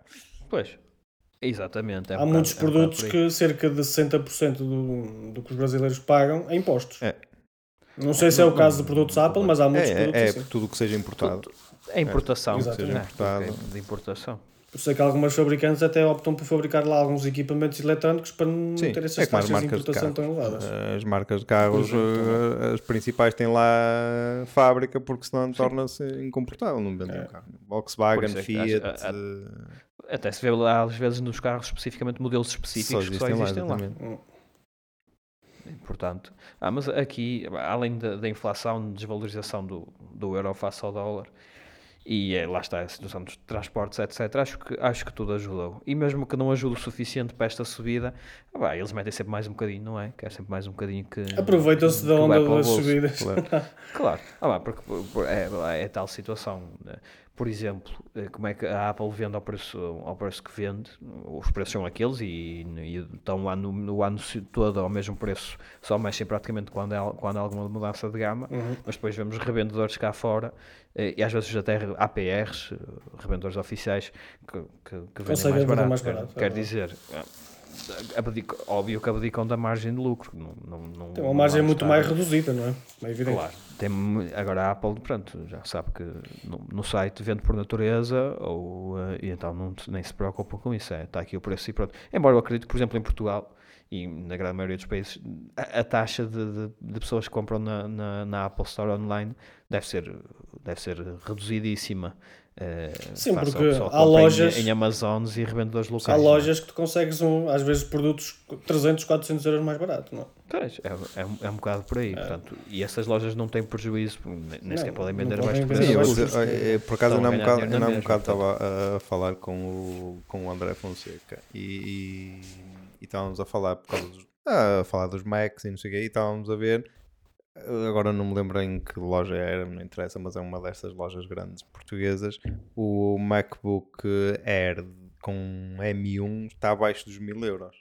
Pois. Exatamente. é um Há bocado- muitos é um bocado produtos por aí. que cerca de 60% do, do que os brasileiros pagam é impostos. É. Não sei se é o caso de produtos Apple, mas há muitos É, produtos é, é assim. tudo o que seja importado. Tudo- É importação. É, Seja importado. ok, De importação. Eu sei que algumas fabricantes até optam por fabricar lá alguns equipamentos elétricos para não Sim, ter essas é taxas de de importação carros. tão elevadas. As marcas de carros, exemplo, eh, as principais têm lá fábrica porque senão torna-se incomportável. Não vendem É. um carro. Volkswagen, é Fiat. acho- a- a- eh, Até se vê lá às vezes nos carros especificamente modelos só específicos que só existem lá. exatamente. Portanto, ah, mas aqui, além da, da inflação, desvalorização do, do euro face ao dólar, e eh, lá está a situação dos transportes, etc., acho que, acho que tudo ajudou. E mesmo que não ajude o suficiente para esta subida, ah, pá, eles metem sempre mais um bocadinho, não é? Que é sempre mais um bocadinho que. Aproveitam-se da onda das bolso. subidas. Claro. Claro, ah, lá, porque por- por- é, é tal situação. né? Por exemplo, eh, como é que a Apple vende ao preço, ao preço que vende? Os preços são aqueles e, e estão lá no, no ano todo ao mesmo preço, só mexem praticamente quando há, quando há alguma mudança de gama. Uhum. Mas depois vemos revendedores cá fora eh, e às vezes até APRs, revendedores oficiais, que, que, que vendem mais barato. mais Quer- barato, é Quer, verdade. dizer, eh, abdicam- óbvio que abdicam da margem de lucro. Não, não, não, Tem uma margem muito mais reduzida, não é? É evidente. Claro. Tem, agora a Apple, pronto, já sabe que no, no site vende por natureza ou, eh, e então não, nem se preocupa com isso. É, está aqui o preço e pronto. Embora eu acredito por exemplo, em Portugal e na grande maioria dos países, a, a taxa de, de- de pessoas que compram na, na, na Apple Store online deve ser, deve ser reduzidíssima. Eh, Sim, porque há compra em- lojas- em, Amazones e revendedores Há locais. não é? lojas que tu consegues, um, às vezes, produtos 300, 400 euros mais barato, não é? É, é, um, é um bocado por aí. Portanto, e essas lojas não têm prejuízo, nem, sequer podem não vender podem mais vender preço. Sim, mais eu, por acaso ainda há um bocado, ainda há um bocado estava a, a falar com o, com o André Fonseca e, e, e estávamos a falar por causa dos, a falar dos Macs e não sei o quê, e estávamos a ver agora não me lembro em que loja era, não interessa, mas é uma dessas lojas grandes portuguesas. O MacBook Air com M1 está abaixo dos mil euros.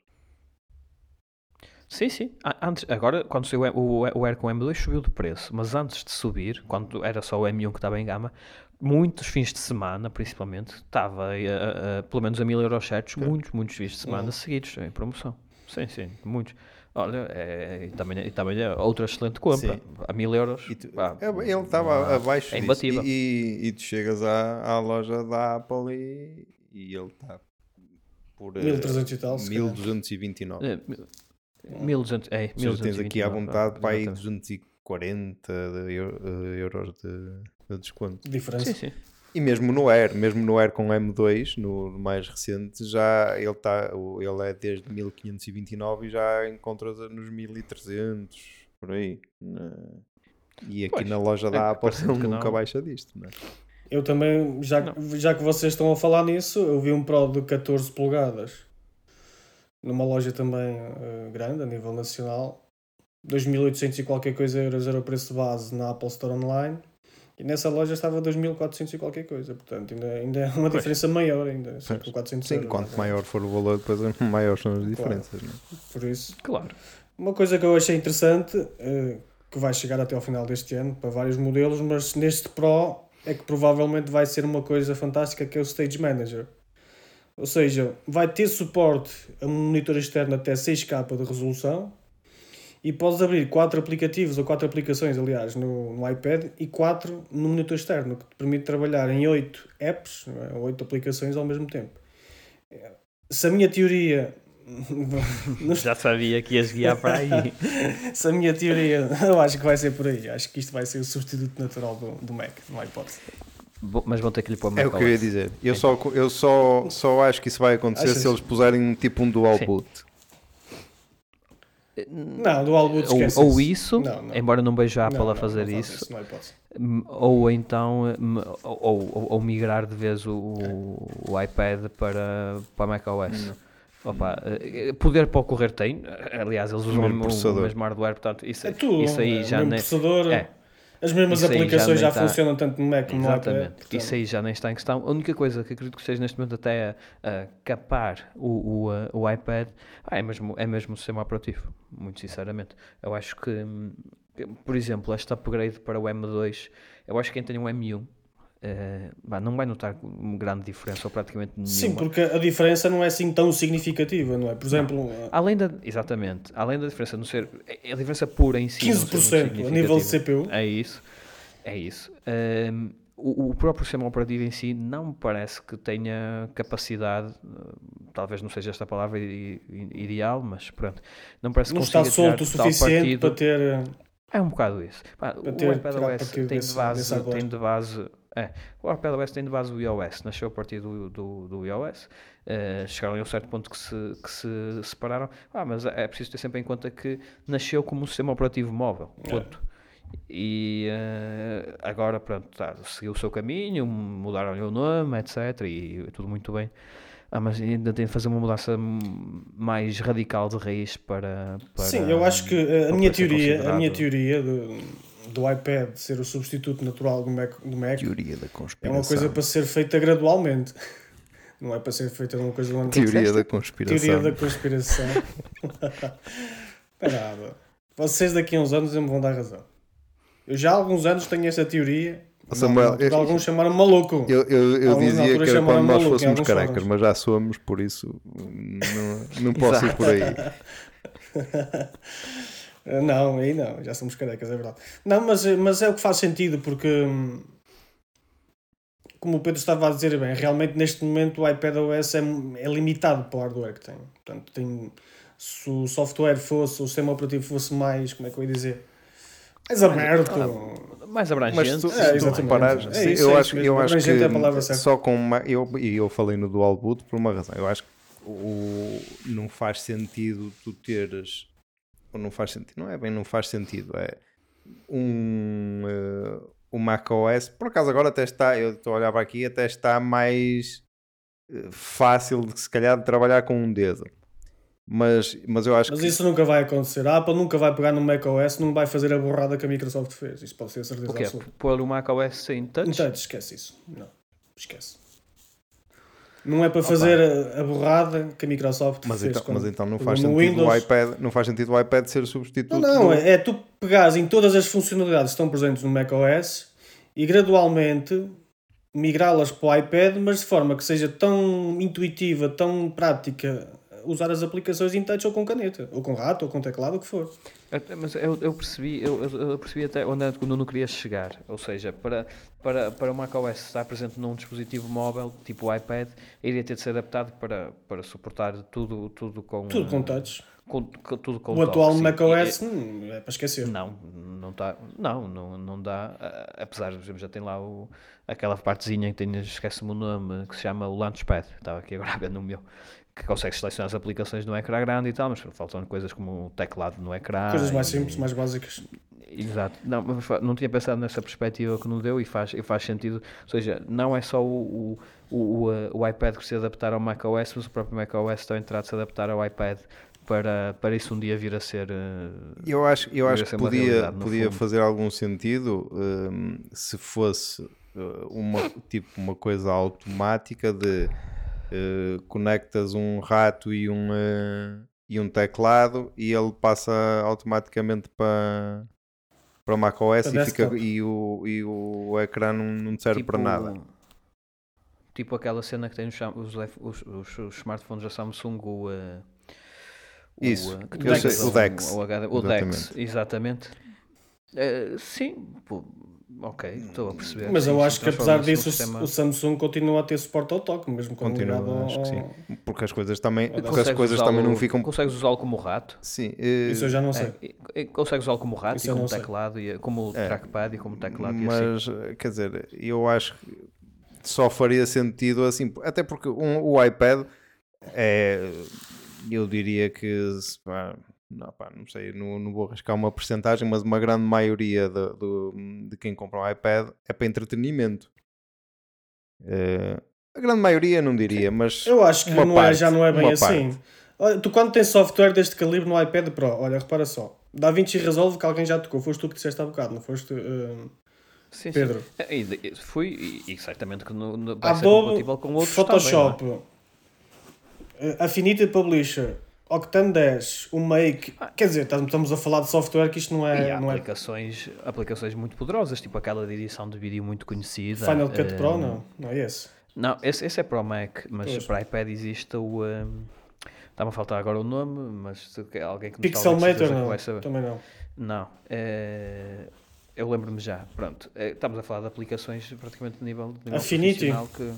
Sim, sim. Antes, agora, quando saiu o, o Air com M2, subiu de preço. Mas antes de subir, quando era só o M1 que estava em gama, muitos fins de semana, principalmente, estava eh, eh, pelo menos a mil euros certos, muitos, muitos fins de semana Uhum. seguidos em promoção. Sim, sim, muitos. Olha, é, e também, e também é outra excelente compra. Sim. A mil euros. E tu- pá, é, ele estava abaixo É disso. E, e, e tu chegas à, à loja da Apple e, e ele está por eh, 1300 e tal, se calhar. 1229. É, mil- 1200, é, tens aqui à 1229, vontade para aí exatamente. 240 de eu- eh, euros de, de desconto. Diferença. Sim, sim. E mesmo no Air, mesmo no Air com M2, no mais recente, já ele está, ele é desde 1529 e já encontras nos 1300 por aí. né? E aqui Pois, na loja é da que Apple nunca não. baixa disto, né? Eu também, já, já que vocês estão a falar nisso, eu vi um Pro de 14 polegadas numa loja também eh, grande, a nível nacional. 2.800 e qualquer coisa euros era o preço de base na Apple Store Online. E nessa loja estava 2.400 e qualquer coisa. Portanto, ainda, ainda é uma Pois. diferença maior ainda. De 400 Sim, euros. quanto ou maior for o valor, depois maiores são as diferenças. né? menos. Por isso. Claro. Uma coisa que eu achei interessante, eh, que vai chegar até ao final deste ano para vários modelos, mas neste Pro é que provavelmente vai ser uma coisa fantástica que é o Stage Manager. Ou seja, vai ter suporte a um monitor externo até 6K de resolução e podes abrir quatro aplicativos ou quatro aplicações, aliás, no, no iPad e quatro no monitor externo, que te permite trabalhar em oito apps, é? oito aplicações ao mesmo tempo. Se a minha teoria. Já sabia que ias guiar para aí. Se a minha teoria. Eu acho que vai ser por aí. Acho que isto vai ser o substituto natural do, do Mac, não há hipótese. Mas vão ter que lhe pôr É o que eu ia dizer. Eu, só, eu só, só acho que isso vai acontecer Achas? se eles puserem tipo um dual Sim. boot. Não, do Alboot Ou, esquece ou isso. isso, Não, não. embora não veja a Apple Não, a não, fazer isso, hipótese. m- ou então ou, ou, ou migrar de vez o, o, o iPad para, para macOS. Opa, eh, poder para ocorrer tem, aliás, eles usam o, mesmo o mesmo hardware, portanto, isso, É tudo. isso aí é, já o mesmo nem. processador, É, as mesmas Isso já aplicações já, nem tá- funcionam tanto no Mac como no iPad. Exatamente, portanto, isso aí já nem está em questão. A única coisa que acredito que esteja neste momento até a, a capar o, o, a- o iPad ah, é, mesmo, é mesmo o sistema operativo, muito sinceramente. Eu acho que, hum, que, por exemplo, este upgrade para o M2, eu acho que quem tem um M1 eh, bah, não vai notar uma grande diferença ou praticamente nenhuma. Sim, porque a diferença não é assim tão significativa, não é? Por exemplo, Além da, exatamente, além da diferença não ser, a diferença pura em si não ser muito 15% a nível de. CPU. É isso, é isso. Ahm, o, o próprio sistema operativo em si não me parece que tenha capacidade, eh, talvez não seja esta palavra ideal, mas pronto, não parece que não está consiga tirar solto o suficiente para ter. eh, É um bocado isso. Pá, o iPadOS tem de base, tem de base, é, o iPadOS tem de base o iOS, nasceu a partir do, do, do iOS, eh, chegaram a um certo ponto que se, que se separaram, ah, mas é preciso ter sempre em conta que nasceu como um sistema operativo móvel, É. ponto. E eh, agora, pronto, tá, seguiu o seu caminho, mudaram-lhe o nome, etc. E tudo muito bem. Ah, mas ainda tem de fazer uma mudança mais radical de raiz para. para Sim, eu acho que eh, a minha teoria, a minha teoria do, do iPad ser o substituto natural do Mac, do Mac é uma coisa para ser feita gradualmente. Não é para ser feita uma coisa do ano Teoria da conspiração. Teoria da conspiração. Para nada. Vocês daqui a uns anos me vão dar razão. Eu já há alguns anos tenho essa teoria. Ó, Samuel, eu- alguns chamaram maluco. Eu, eu, eu Alguns dizia que era quando nós fôssemos fóruns. mas já somos, por isso não, não posso ir por aí. Ah, Não, aí não, já somos carecas, é verdade. Não, mas, mas é o que faz sentido, porque hum, como o Pedro estava a dizer bem, realmente neste momento o iPad OS é, é limitado para o hardware que tem. Portanto, tem, se o software fosse, o sistema operativo fosse mais, como é que eu ia dizer? Mais aberto. mais Mas abrangente. se, É, se tu exatamente. reparares, É sim, isso, eu é acho, eu acho Abrangente é a palavra que certa. só com uma, eu, e eu falei no dual boot por uma razão. Eu acho que o, não faz sentido tu teres, não faz sentido, não é bem, não faz sentido, é um, eh, o macOS, por acaso agora até está, eu estou a olhar para aqui, até está mais eh, fácil de se calhar de trabalhar com um dedo. Mas, mas eu acho Mas que isso nunca vai acontecer. A Apple nunca vai pegar no macOS, não vai fazer a borrada que a Microsoft fez. Isso pode ser a certeza O quê? absoluta. Pôr o macOS sem touch? Então, esquece isso. Não, esquece. Não é para fazer a, a borrada que a Microsoft mas fez. então, quando mas então não faz sentido o Windows. iPad, não faz sentido o iPad ser o substituto. Não, não, do- é, é tu pegares em todas as funcionalidades que estão presentes no macOS e gradualmente migrá-las para o iPad, mas de forma que seja tão intuitiva, tão prática usar as aplicações em touch ou com caneta, ou com rato, ou com teclado, o que for. Mas eu, eu percebi, eu, eu- percebi até onde é que o Nuno queria chegar. Ou seja, para, para, para o macOS estar presente num dispositivo móvel, tipo o iPad, iria ter de ser adaptado para, para suportar tudo, tudo com. Tudo com eh, touch. com- com- tudo com O atual sim. macOS E- hum, é para esquecer. Não, não está. Não, não, não dá. ah, Apesar de, já tem lá o, aquela partezinha que tem, esquece-me o nome, que se chama o Launchpad. Estava aqui agora a ver no meu. Que consegue selecionar as aplicações no ecrã grande e tal, mas faltam coisas como o teclado no ecrã. Coisas mais e- simples, mais básicas. Exato. Não, não tinha pensado nessa perspectiva que nos deu e faz, e faz sentido. Ou seja, não é só o, o, o, o, eh, o iPad que se adaptar ao macOS, mas o próprio macOS também terá de se adaptar ao iPad para, para isso um dia vir a ser. eh, Eu acho, eu acho ser que podia, podia fundo. fazer algum sentido hum, se fosse uh, uma, tipo, uma coisa automática de uh, conectas um rato e um, uh, e um teclado e ele passa automaticamente para para o macOS Para e, fica, e, o, e o ecrã não, não te serve para nada. Tipo aquela cena que tem os, os, os- os smartphones da Samsung, o, eh, Isso, uh, que eu sei, utiliza o Dex. O, HD, o Dex, Exatamente. Eh, sim, pô, ok, estou a perceber. Mas sim, eu acho que apesar disso, o- sistema- o Samsung continua a ter suporte ao toque, mesmo quando Continua, ao... acho que sim. Porque as coisas também, porque as coisas também não ficam. Consegues usá-lo como rato? Sim, eh, Isso eu já não sei. É, e- e consegues usá-lo como rato Isso e como sei. teclado, e, como É. trackpad e como teclado e assim. mas quer dizer, eu acho que só faria sentido assim, até porque um- o iPad é, eu diria que se- pá, não, pá, não sei, não, não vou arriscar uma porcentagem, mas uma grande maioria de, do- de quem compra um iPad é para entretenimento. Eh, a grande maioria não diria, mas Eu acho que uma não é, parte, já não é bem assim. Olha, tu quando tens software deste calibre no iPad Pro, olha, repara só. Da Vinci Resolve que alguém já tocou, foste tu que disseste há bocado, não foste, uh, Sim, sim. Pedro? É, E, de- fui, e, e certamente que no, no, vai ser Adobe, compatível com outros Photoshop, também, uh, Affinity Publisher, Octane 10, o Make, quer dizer, estamos- a falar de software que isto não é? E é, há não é aplicações, aplicações muito poderosas, tipo aquela de edição de vídeo muito conhecida. Final Cut eh, Pro, não, não é esse. Não, esse, esse é para o Mac, mas Pois. para iPad existe o. Um, Está-me a faltar agora o nome, mas alguém que Pixel que não, vai saber. também não. Não, é, eu lembro-me já. Pronto, é, estamos a falar de aplicações praticamente de nível, de nível Affinity? que.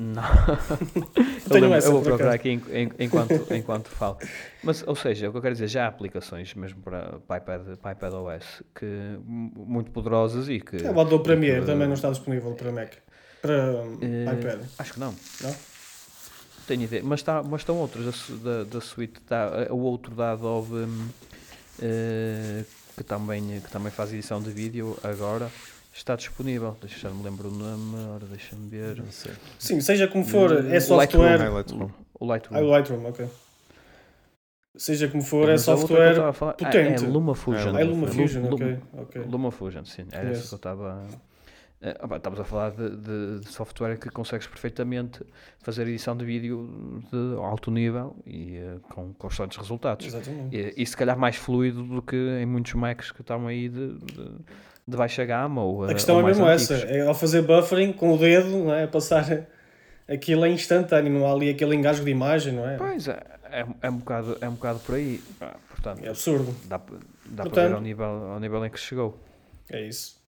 Não. eu, lembro- essa, eu vou procurar aqui en- en- enquanto, enquanto falo. Mas, ou seja, o que eu quero dizer, já há aplicações mesmo para, para, iPad, para iPad OS que, muito poderosas e que. É o Adobe Premiere também não está disponível para Mac, para um, Eh, iPad, Acho que não. não? Tenho ideia, mas, tá, mas estão outros da, da, suite, tá, eh, o outro da Adobe eh, que, também, que também faz edição de vídeo agora está disponível. Deixa já me lembro o nome, ora deixa-me ver. não sei. Sim, seja como for, Hum, é o software. Lightroom. Lightroom. O Lightroom. Ah, o Lightroom, ok. Seja como for, é Mas eu software. estava a falar- ah, potente. É LumaFusion. Ah, é LumaFusion, Lu- ok. ok. LumaFusion, sim. Era Conheço. isso que eu estava. Opa, Estamos a falar de, de- de software que consegues perfeitamente fazer edição de vídeo de alto nível e eh, com constantes resultados. Exatamente. E, e se calhar mais fluido do que em muitos Macs que estão aí de, de, de baixa gama ou A questão ou é mesmo antigos. essa, é ao fazer buffering com o dedo, não é? Passar aquilo é instantâneo, não há ali aquele engasgo de imagem, não é? Pois é, é, é, um bocado, é um bocado por aí. Ah, portanto, É absurdo. dá, dá para Portanto- ver ao nível, ao nível em que chegou. É isso.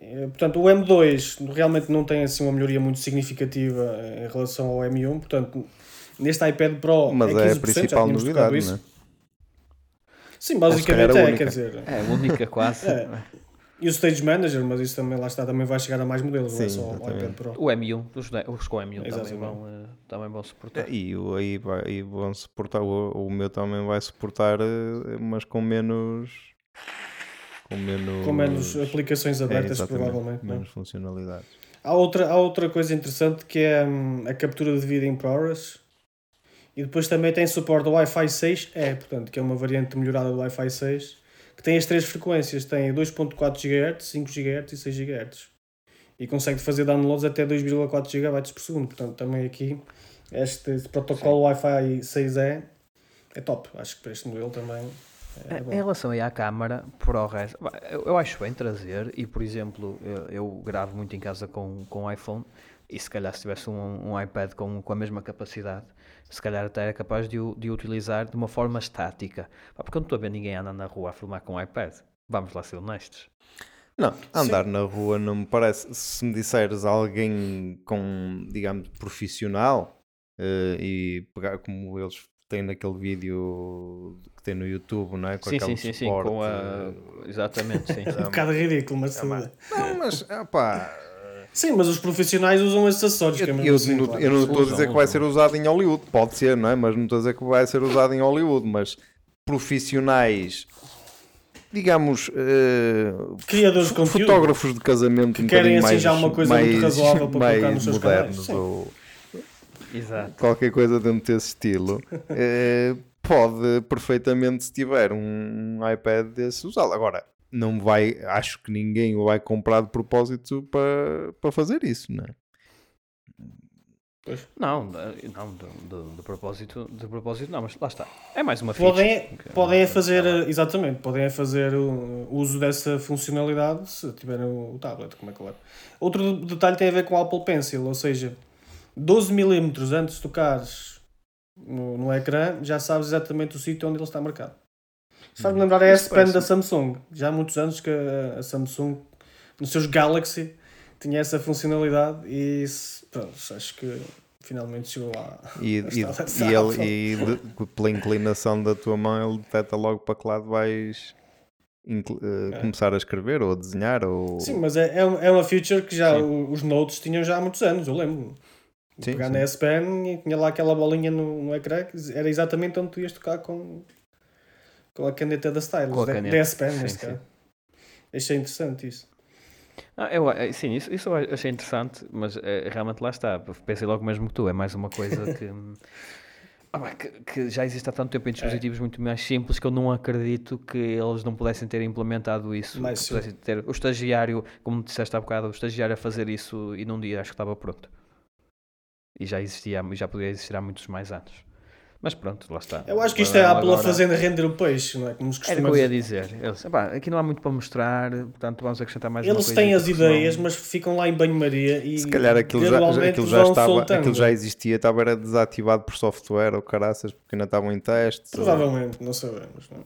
Eh, Portanto, o M2 realmente não tem assim uma melhoria muito significativa em relação ao M1, portanto, neste iPad Pro Mas é é 15%, a já principal tínhamos novidade, tocado isso. não é? Sim, basicamente é, única. quer dizer. É, a única quase. É. E o Stage Manager, mas isso também lá está, também vai chegar a mais modelos, não é Sim, só ao exatamente. iPad Pro. O M1, os, os com o M1 também vão, eh, também vão suportar. E o- aí, vai, aí vão suportar, o, o meu também vai suportar, eh, mas com menos. Com menos. Com menos aplicações É, abertas, exatamente, provavelmente. não é? Menos funcionalidades. Há outra, há outra coisa interessante que é hum, a captura de vídeo em ProRes. E depois também tem suporte ao Wi-Fi 6E, portanto, que é uma variante melhorada do Wi-Fi 6, que tem as três frequências, tem 2.4 GHz, 5 GHz e 6 GHz. E consegue fazer downloads até 2,4 GB por segundo, portanto, também aqui este, este protocolo Wi-Fi 6E é top. Acho que para este modelo também é Em bom. relação aí à câmara, para o resto, eu, eu acho bem trazer e, por exemplo, eu, eu gravo muito em casa com, com iPhone e se calhar se tivesse um, um iPad com, com a mesma capacidade, se calhar até era capaz de o, de utilizar de uma forma estática. Porque eu não estou a ver ninguém andar na rua a filmar com um iPad. Vamos lá ser honestos. Não, andar na rua não me parece. Se me disseres alguém com, digamos, profissional eh, e pegar como eles têm naquele vídeo que tem no YouTube, não é? Com sim, aquele sim, sim, sim, com a... Exatamente, sim. Um bocado ridículo, mas tudo bem. Não, mas, pá, Sim, mas os profissionais usam esses acessórios. eu, que é eu assim, não- claro. eu não estou a dizer que vai ser usado em Hollywood, pode ser, não é? Mas não estou a dizer que vai ser usado em Hollywood, mas profissionais, digamos, eh, Criadores de conteúdo. fotógrafos de casamento Que um querem, assim, mais, já uma coisa muito mais- razoável para colocar mais nos seus modernos canais, ou Exato. qualquer coisa dentro desse estilo, eh, pode perfeitamente, se tiver um iPad desse, usá-lo. Agora, não vai, acho que ninguém o vai comprar de propósito para, para fazer isso, não é? Não, de- não, de, de- de propósito, de propósito não, mas lá está. É mais uma feature. Podem, Que- podem é fazer, Tá exatamente, podem é fazer o uso dessa funcionalidade se tiverem o tablet, como é claro. Outro detalhe tem a ver com o Apple Pencil, ou seja, 12mm antes de tocares no, no ecrã, já sabes exatamente o sítio onde ele está marcado. Se faz-me lembrar a S Pen da Samsung. Já há muitos anos que a, a Samsung, nos seus Galaxy, tinha essa funcionalidade e isso, pronto, acho que finalmente chegou lá. E, e, e ele, e de- pela inclinação da tua mão, ele detecta logo para que lado vais eh, É. começar a escrever ou a desenhar. Ou... Sim, mas é, é, é uma feature que já Sim. os Notes tinham já há muitos anos, eu lembro. Sim, Pegar sim. na S Pen e tinha lá aquela bolinha no, no ecrã era exatamente onde tu ias tocar com, com a caneta da Stylus, Com a da, caneta. da S Pen Sim, neste caso. Achei interessante isso. Ah, eu, eh, sim, isso, isso eu achei interessante, mas eh, realmente lá está. Pensei logo mesmo que tu, é mais uma coisa que, ah, que, que já existe há tanto tempo em dispositivos muito mais simples que eu não acredito que eles não pudessem ter implementado isso. Mais que pudessem ter o estagiário, como disseste há bocado, o estagiário a fazer isso e num dia acho que estava pronto. E já existia, já podia existir há muitos mais anos. Mas pronto, lá está. Eu acho que isto é a Apple a Agora- fazer render o peixe, não é? Como se Era o que eu ia dizer. Eles, "Epá, aqui não há muito para mostrar, portanto vamos acrescentar mais Eles têm as ideias, mas ficam lá em banho-maria e Se calhar aquilo já, aquilo já, estava, soltando. aquilo já existia, estava era desativado por software ou caraças, porque ainda estavam em testes. ou- Provavelmente, não sabemos. Não?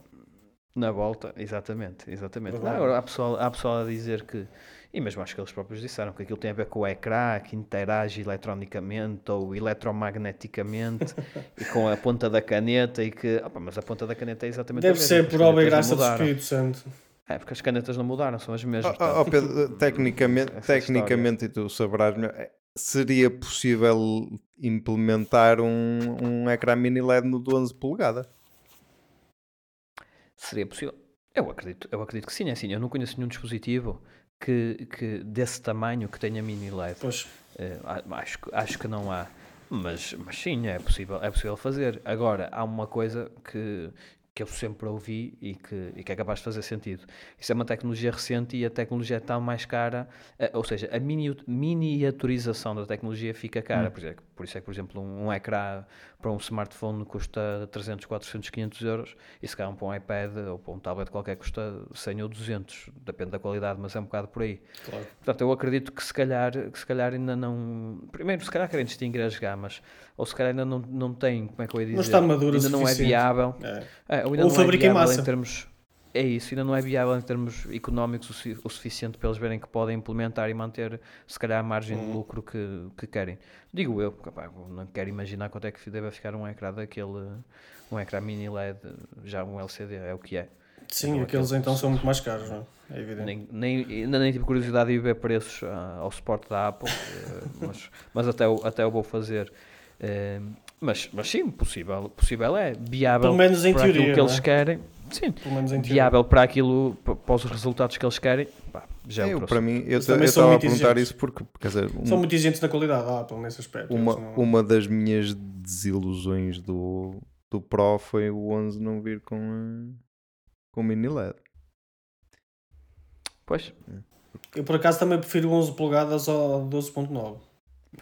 Na volta, exatamente, exatamente. Não, agora há pessoal, há pessoal a dizer que, e mesmo acho que eles próprios disseram, que aquilo tem a ver com o ecrã, que interage eletronicamente ou eletromagneticamente e com a ponta da caneta e que, opa, mas a ponta da caneta é exatamente Deve a mesma, ser porque por as obra e graça do. Espírito Santo. É, porque as canetas não mudaram, são as mesmas. Oh, oh, oh, Pedro, tecnicamente, tecnicamente e tu saberás melhor, eh, seria possível implementar um, um ecrã mini LED no de 11 polegadas? Seria possível? Eu acredito, eu acredito que sim, é assim, eu não conheço nenhum dispositivo que, que desse tamanho que tenha mini LED. Pois, a- acho, que- acho que não há. Mas, mas sim, é possível, é possível fazer. Agora, há uma coisa que, que eu sempre ouvi e que, e que é capaz de fazer sentido. Isso é uma tecnologia recente e a tecnologia é tão mais cara, eh, ou seja, a mini, miniaturização da tecnologia fica cara. Por, exemplo, por isso é que, por exemplo, um, um ecrã para um smartphone custa 300, 400, 500 euros e se calhar um para um iPad ou para um tablet qualquer custa 100 ou 200, depende da qualidade, mas é um bocado por aí. claro. Portanto, eu acredito que se calhar, que se calhar ainda não. Primeiro, se calhar querem distinguir as gamas, ou se calhar ainda não, não tem, como é que eu ia dizer? Não está maduro o ainda não é viável. É. É, ou Ou não fabrica é em massa. em termos. É isso, ainda não é viável em termos económicos o, o suficiente para eles verem que podem implementar e manter, se calhar, a margem de lucro que, que querem. Digo eu, porque, pá, não quero imaginar quanto é que deve ficar um ecrã daquele, um ecrã mini LED, já um LCD, é o que é. Sim, Não, aqueles aquele- então são muito mais caros, não é? É evidente. Nem, nem, ainda nem tive curiosidade de ver preços ah, ao suporte da Apple, eh, mas, mas até, o- até eu vou fazer. Eh, mas, mas sim, possível, possível é viável Pelo menos em para aquilo teoria, que não eles é? querem. Sim, Pelo menos em teoria. viável para aquilo, pa- para os resultados que eles querem. Pá, já é Eu, para mim, eu estava a perguntar isso porque, quer dizer, um- São muito exigentes na qualidade da Apple nesse aspecto. uma, não- uma das minhas desilusões do, do Pro foi o 11 não vir com, com mini LED. Pois, Eu por acaso também prefiro 11 polegadas ao 12.9.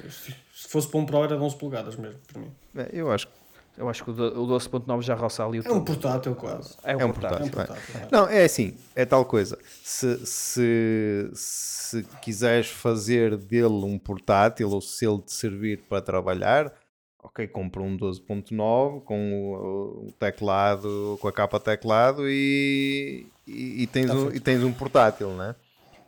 Se fosse para um Pro era de 11 polegadas mesmo, para mim. É, Eu acho que eu acho que o do- o 12.9 já roça ali o É um portátil quase. É um, É um portátil. É um portátil. é. Não, é assim, é tal coisa. Se, se, se quiseres fazer dele um portátil ou se ele te servir para trabalhar, ok, compra um 12.9 com o, o teclado, com a capa teclado e, e, e tens Tá um, feito. e tens um portátil, né?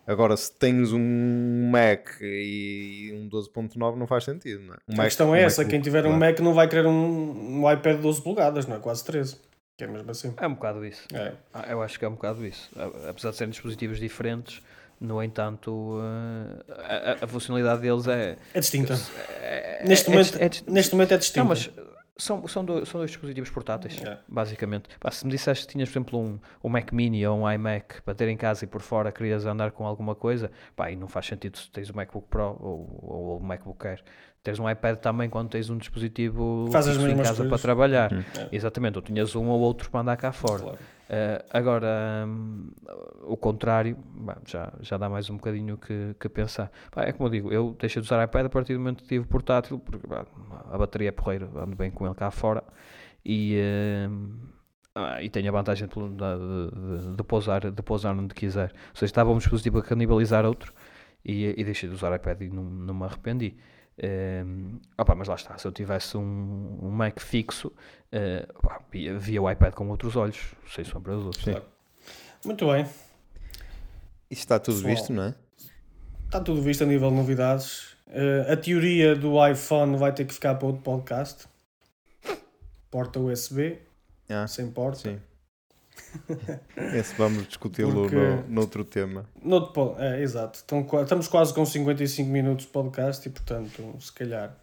Agora, se tens um Mac e um 12.9 não faz sentido, não é? Um A Mac- questão um é essa: MacBook, quem tiver um claro. Mac não vai querer um, um iPad de 12 polegadas, não é? Quase 13. Que é mesmo assim. É um bocado isso. É. Ah, Eu acho que é um bocado isso. Apesar de serem dispositivos diferentes, no entanto, eh, a, a- a funcionalidade deles é. É distinta. é- Neste, é- momento, é- é- neste momento é distinta. Não, mas são, são, dois, são dois dispositivos portáteis, É. basicamente. Pá, se me disseste que tinhas, por exemplo, um, um Mac Mini ou um iMac para ter em casa e por fora querias andar com alguma coisa, pá, e não faz sentido se tens o MacBook Pro ou, ou o MacBook Air. Teres um iPad também quando tens um dispositivo Faz em casa para coisas. trabalhar. Hum. É. Exatamente, ou tinhas um ou outro para andar cá fora. Claro. Eh, agora, hum, o contrário, bah, já, já dá mais um bocadinho que, que pensar. Pá, é como eu digo, eu deixei de usar iPad a partir do momento que tive portátil, porque bah, a bateria é porreira, ando bem com ele cá fora e, ah, e tenho a vantagem de, de, de, de pousar, de pousar onde quiser. Ou seja, estava um dispositivo a canibalizar outro e, e deixei de usar iPad e não, não me arrependi. Um, opa, mas lá está, se eu tivesse um, um Mac fixo, uh, opa, via, via, o iPad com outros olhos, sem sombra de dúvida. Muito bem. Isto está tudo Pessoal, visto, não é? Está tudo visto a nível de novidades. Uh, a teoria do iPhone vai ter que ficar para outro podcast. Porta USB, ah, sem porta. Sim. Esse vamos discuti-lo Porque... no, noutro tema. Noutro, é, exato. Então, estamos quase com 55 minutos de podcast e, portanto, se calhar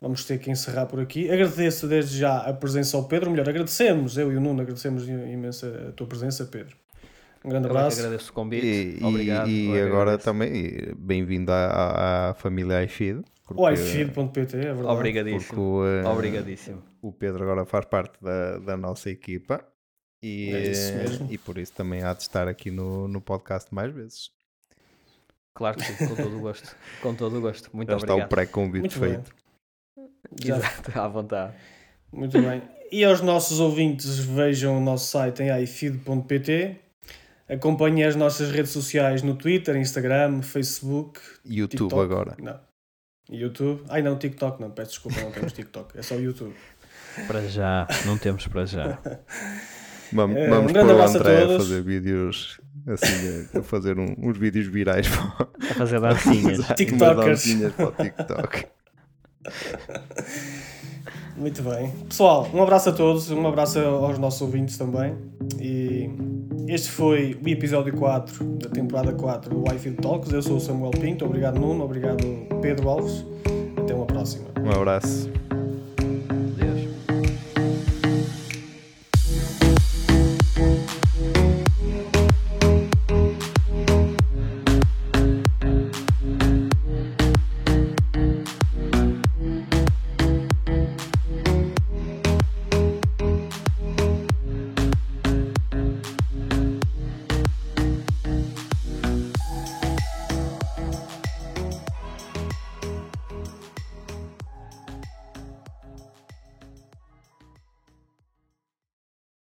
vamos ter que encerrar por aqui. Agradeço desde já a presença ao Pedro. Melhor, agradecemos, eu e o Nuno, agradecemos imenso a tua presença, Pedro. Um grande eu abraço. agradeço o convite. E, Obrigado. E, e agora também, bem-vindo à, à família iFeed. O iFeed.pt, é verdade. Obrigadíssimo. Porque, uh, Obrigadíssimo. O Pedro agora faz parte da, da nossa equipa e, é e por isso também há de estar aqui no, no podcast mais vezes. Claro que sim, com todo o gosto. Com todo o gosto. Muito Já obrigado. está o pré-convite feito. Bem. Exato, à vontade. Muito bem. E aos nossos ouvintes, vejam o nosso site em ifeed.pt. Acompanhem as nossas redes sociais no Twitter, Instagram, Facebook, YouTube TikTok. agora. Não. YouTube. Ai não, TikTok não, peço desculpa, não temos TikTok, é só YouTube. Para já, não temos para já. Vamos, é, vamos um para o André a, a, fazer vídeos assim, a fazer um, uns vídeos virais a fazer dancinhas. TikTokers. para o TikTok. Muito bem. Pessoal, um abraço a todos, um abraço aos nossos ouvintes também. E este foi o episódio 4 da temporada 4 do Wi-Fi Talks. Eu sou o Samuel Pinto. Obrigado, Nuno. Obrigado, Pedro Alves. Até uma próxima. Um abraço.